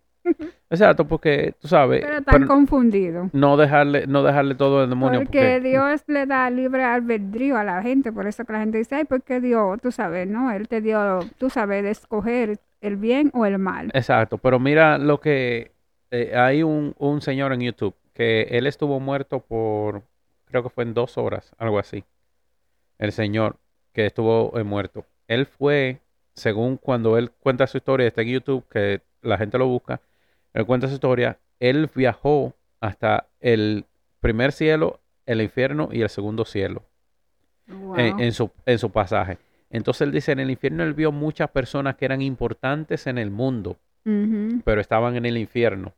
[SPEAKER 1] Exacto, porque tú sabes,
[SPEAKER 2] pero están
[SPEAKER 1] pero
[SPEAKER 2] confundidos.
[SPEAKER 1] no dejarle, no dejarle todo al demonio.
[SPEAKER 2] Porque
[SPEAKER 1] Porque,
[SPEAKER 2] Dios le da libre albedrío a la gente, por eso que la gente dice, ay, porque Dios, tú sabes, ¿no? Él te dio, tú sabes, de escoger el bien o el mal.
[SPEAKER 1] exacto, pero mira lo que eh, hay un, un señor en YouTube que él estuvo muerto por, creo que fue en dos horas, algo así. El señor que estuvo eh, muerto. Él fue, según cuando él cuenta su historia, está en YouTube, que la gente lo busca, él cuenta su historia, él viajó hasta el primer cielo, el infierno y el segundo cielo
[SPEAKER 2] Wow.
[SPEAKER 1] en, en su, en su pasaje. Entonces él dice, en el infierno él vio muchas personas que eran importantes en el mundo, pero estaban en el infierno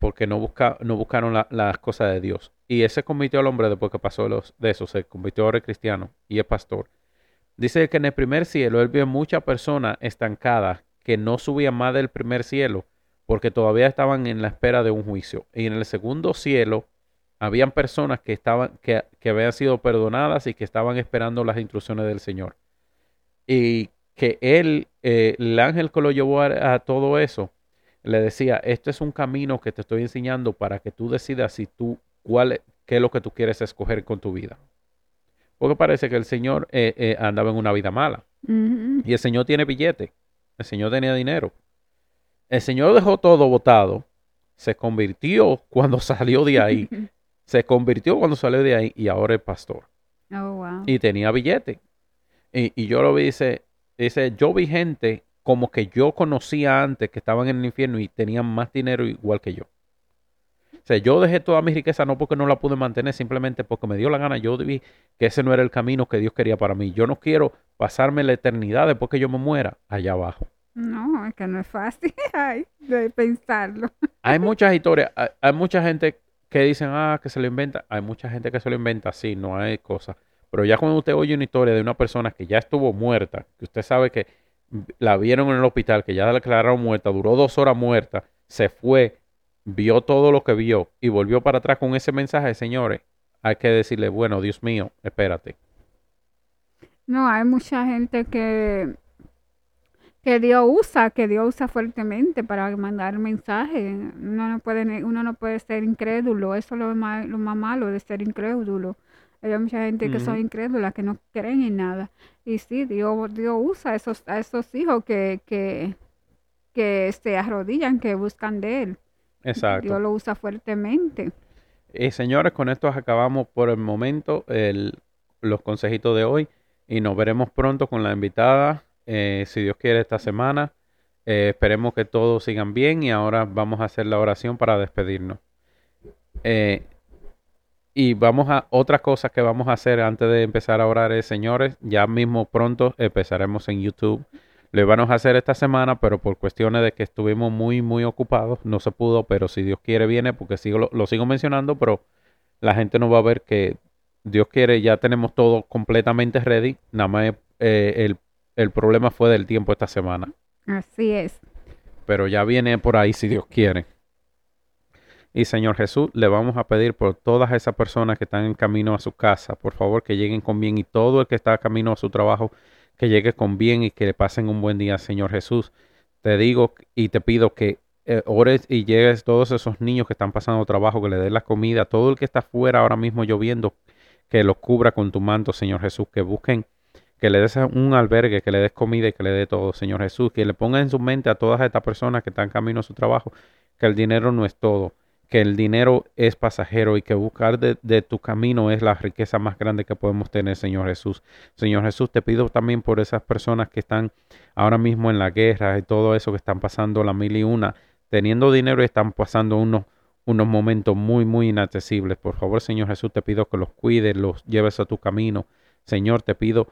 [SPEAKER 1] porque no, busca, no buscaron la- las cosas de Dios. Y ese convirtió al hombre después que pasó de, eso, se convirtió ahora en cristiano y es pastor. Dice que en el primer cielo él vio muchas personas estancadas que no subían más del primer cielo porque todavía estaban en la espera de un juicio. Y en el segundo cielo habían personas que estaban que, que habían sido perdonadas y que estaban esperando las instrucciones del Señor. Y que él, eh, el ángel que lo llevó a todo eso, le decía, este es un camino que te estoy enseñando para que tú decidas si tú, cuál, qué es lo que tú quieres escoger con tu vida. Porque parece que el Señor eh, eh, andaba en una vida mala. Y el Señor tiene billete. El Señor tenía dinero. El Señor dejó todo botado. Se convirtió cuando *laughs* salió de ahí. *laughs* Se convirtió cuando salió de ahí y ahora es pastor.
[SPEAKER 2] Oh, wow.
[SPEAKER 1] Y tenía billete. Y, y yo lo vi, dice, dice, yo vi gente como que yo conocía antes que estaban en el infierno y tenían más dinero igual que yo. O sea, yo dejé toda mi riqueza no porque no la pude mantener, simplemente porque me dio la gana. Yo vi que ese no era el camino que Dios quería para mí. Yo no quiero pasarme la eternidad después que yo me muera allá abajo.
[SPEAKER 2] No, es que no es fácil *laughs* ay, de pensarlo.
[SPEAKER 1] Hay *laughs* muchas historias, hay, hay mucha gente que dicen, ah, que se lo inventa. Hay mucha gente que se lo inventa, sí, no hay cosa. Pero ya cuando usted oye una historia de una persona que ya estuvo muerta, que usted sabe que la vieron en el hospital, que ya la declararon muerta, duró dos horas muerta, se fue, vio todo lo que vio y volvió para atrás con ese mensaje, señores, hay que decirle, bueno, Dios mío, espérate.
[SPEAKER 2] No, hay mucha gente que que Dios usa, que Dios usa fuertemente para mandar mensajes. Uno no puede, uno no puede ser incrédulo, eso es lo más, lo más malo de ser incrédulo. Hay mucha gente que son incrédulas, que no creen en nada. Y sí, Dios, Dios usa a esos, a esos hijos que, que, que se arrodillan, que buscan de Él.
[SPEAKER 1] Exacto.
[SPEAKER 2] Dios lo usa fuertemente.
[SPEAKER 1] Y señores, con esto acabamos por el momento el, los consejitos de hoy y nos veremos pronto con la invitada eh, si Dios quiere, esta semana. Eh, esperemos que todos sigan bien y ahora vamos a hacer la oración para despedirnos. Eh, y vamos a otra cosa que vamos a hacer antes de empezar a orar es, señores, ya mismo pronto empezaremos en YouTube. Lo íbamos a hacer esta semana, pero por cuestiones de que estuvimos muy, muy ocupados, no se pudo, pero si Dios quiere viene, porque sigo, lo, lo sigo mencionando, pero la gente no va a ver que Dios quiere, ya tenemos todo completamente ready. Nada más el el problema fue del tiempo esta semana.
[SPEAKER 2] Así es.
[SPEAKER 1] Pero ya viene por ahí si Dios quiere. Y Señor Jesús, le vamos a pedir por todas esas personas que están en camino a su casa, por favor que lleguen con bien y todo el que está camino a su trabajo, que llegue con bien y que le pasen un buen día, Señor Jesús. Te digo y te pido que eh, ores y llegues todos esos niños que están pasando trabajo, que le des la comida, todo el que está fuera ahora mismo lloviendo, que los cubra con tu manto, Señor Jesús, que busquen que le des un albergue, que le des comida y que le dé todo, Señor Jesús, que le ponga en su mente a todas estas personas que están camino a su trabajo, que el dinero no es todo, que el dinero es pasajero y que buscar de, tu camino es la riqueza más grande que podemos tener, Señor Jesús. Señor Jesús, te pido también por esas personas que están ahora mismo en la guerra y todo eso que están pasando la mil y una, teniendo dinero y están pasando unos unos momentos muy, muy inaccesibles. Por favor, Señor Jesús, te pido que los cuides, los lleves a tu camino. Señor, te pido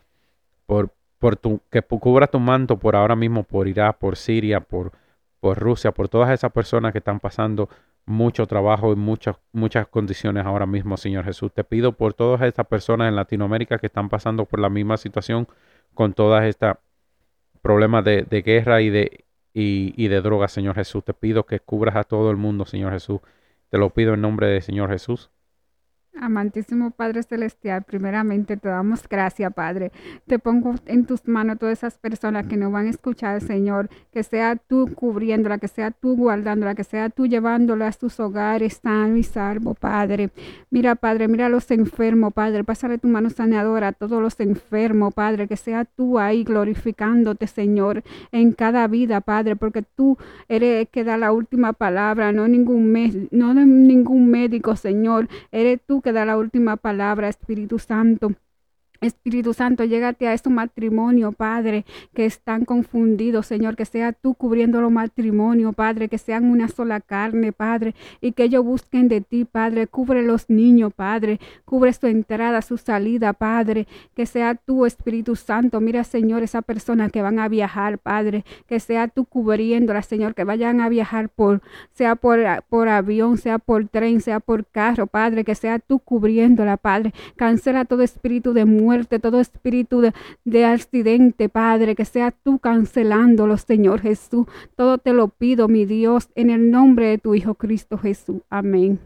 [SPEAKER 1] por, por tu, que cubra tu manto por ahora mismo, por Irak, por Siria, por, por Rusia, por todas esas personas que están pasando mucho trabajo y muchas, muchas condiciones ahora mismo, Señor Jesús. Te pido por todas estas personas en Latinoamérica que están pasando por la misma situación con todas estas problemas de, de, guerra y de, y, y de drogas, Señor Jesús. Te pido que cubras a todo el mundo, Señor Jesús. Te lo pido en nombre del Señor Jesús.
[SPEAKER 2] Amantísimo Padre Celestial, primeramente te damos gracias, Padre. Te pongo en tus manos todas esas personas que no van a escuchar, Señor. Que sea tú cubriéndola, que sea tú guardándola, que sea tú llevándola a sus hogares sano y salvo, Padre. Mira, Padre, mira a los enfermos, Padre. Pásale tu mano sanadora a todos los enfermos, Padre. Que sea tú ahí glorificándote, Señor, en cada vida, Padre, porque tú eres el que da la última palabra, no ningún, no ningún médico, Señor. Eres tú da la última palabra, Espíritu Santo. Espíritu Santo, llégate a este matrimonio, Padre, que están confundidos, Señor, que sea tú cubriendo los matrimonios, Padre, que sean una sola carne, Padre, y que ellos busquen de ti, Padre. Cubre los niños, Padre. Cubre su entrada, su salida, Padre. Que sea tú, Espíritu Santo. Mira, Señor, esa persona que van a viajar, Padre. Que sea tú cubriéndola, Señor, que vayan a viajar por, sea por, por avión, sea por tren, sea por carro, Padre. Que sea tú cubriéndola, Padre. Cancela todo espíritu de muerte muerte, todo espíritu de, de accidente, Padre, que sea tú cancelándolo, Señor Jesús. Todo te lo pido, mi Dios, en el nombre de tu Hijo Cristo Jesús. Amén.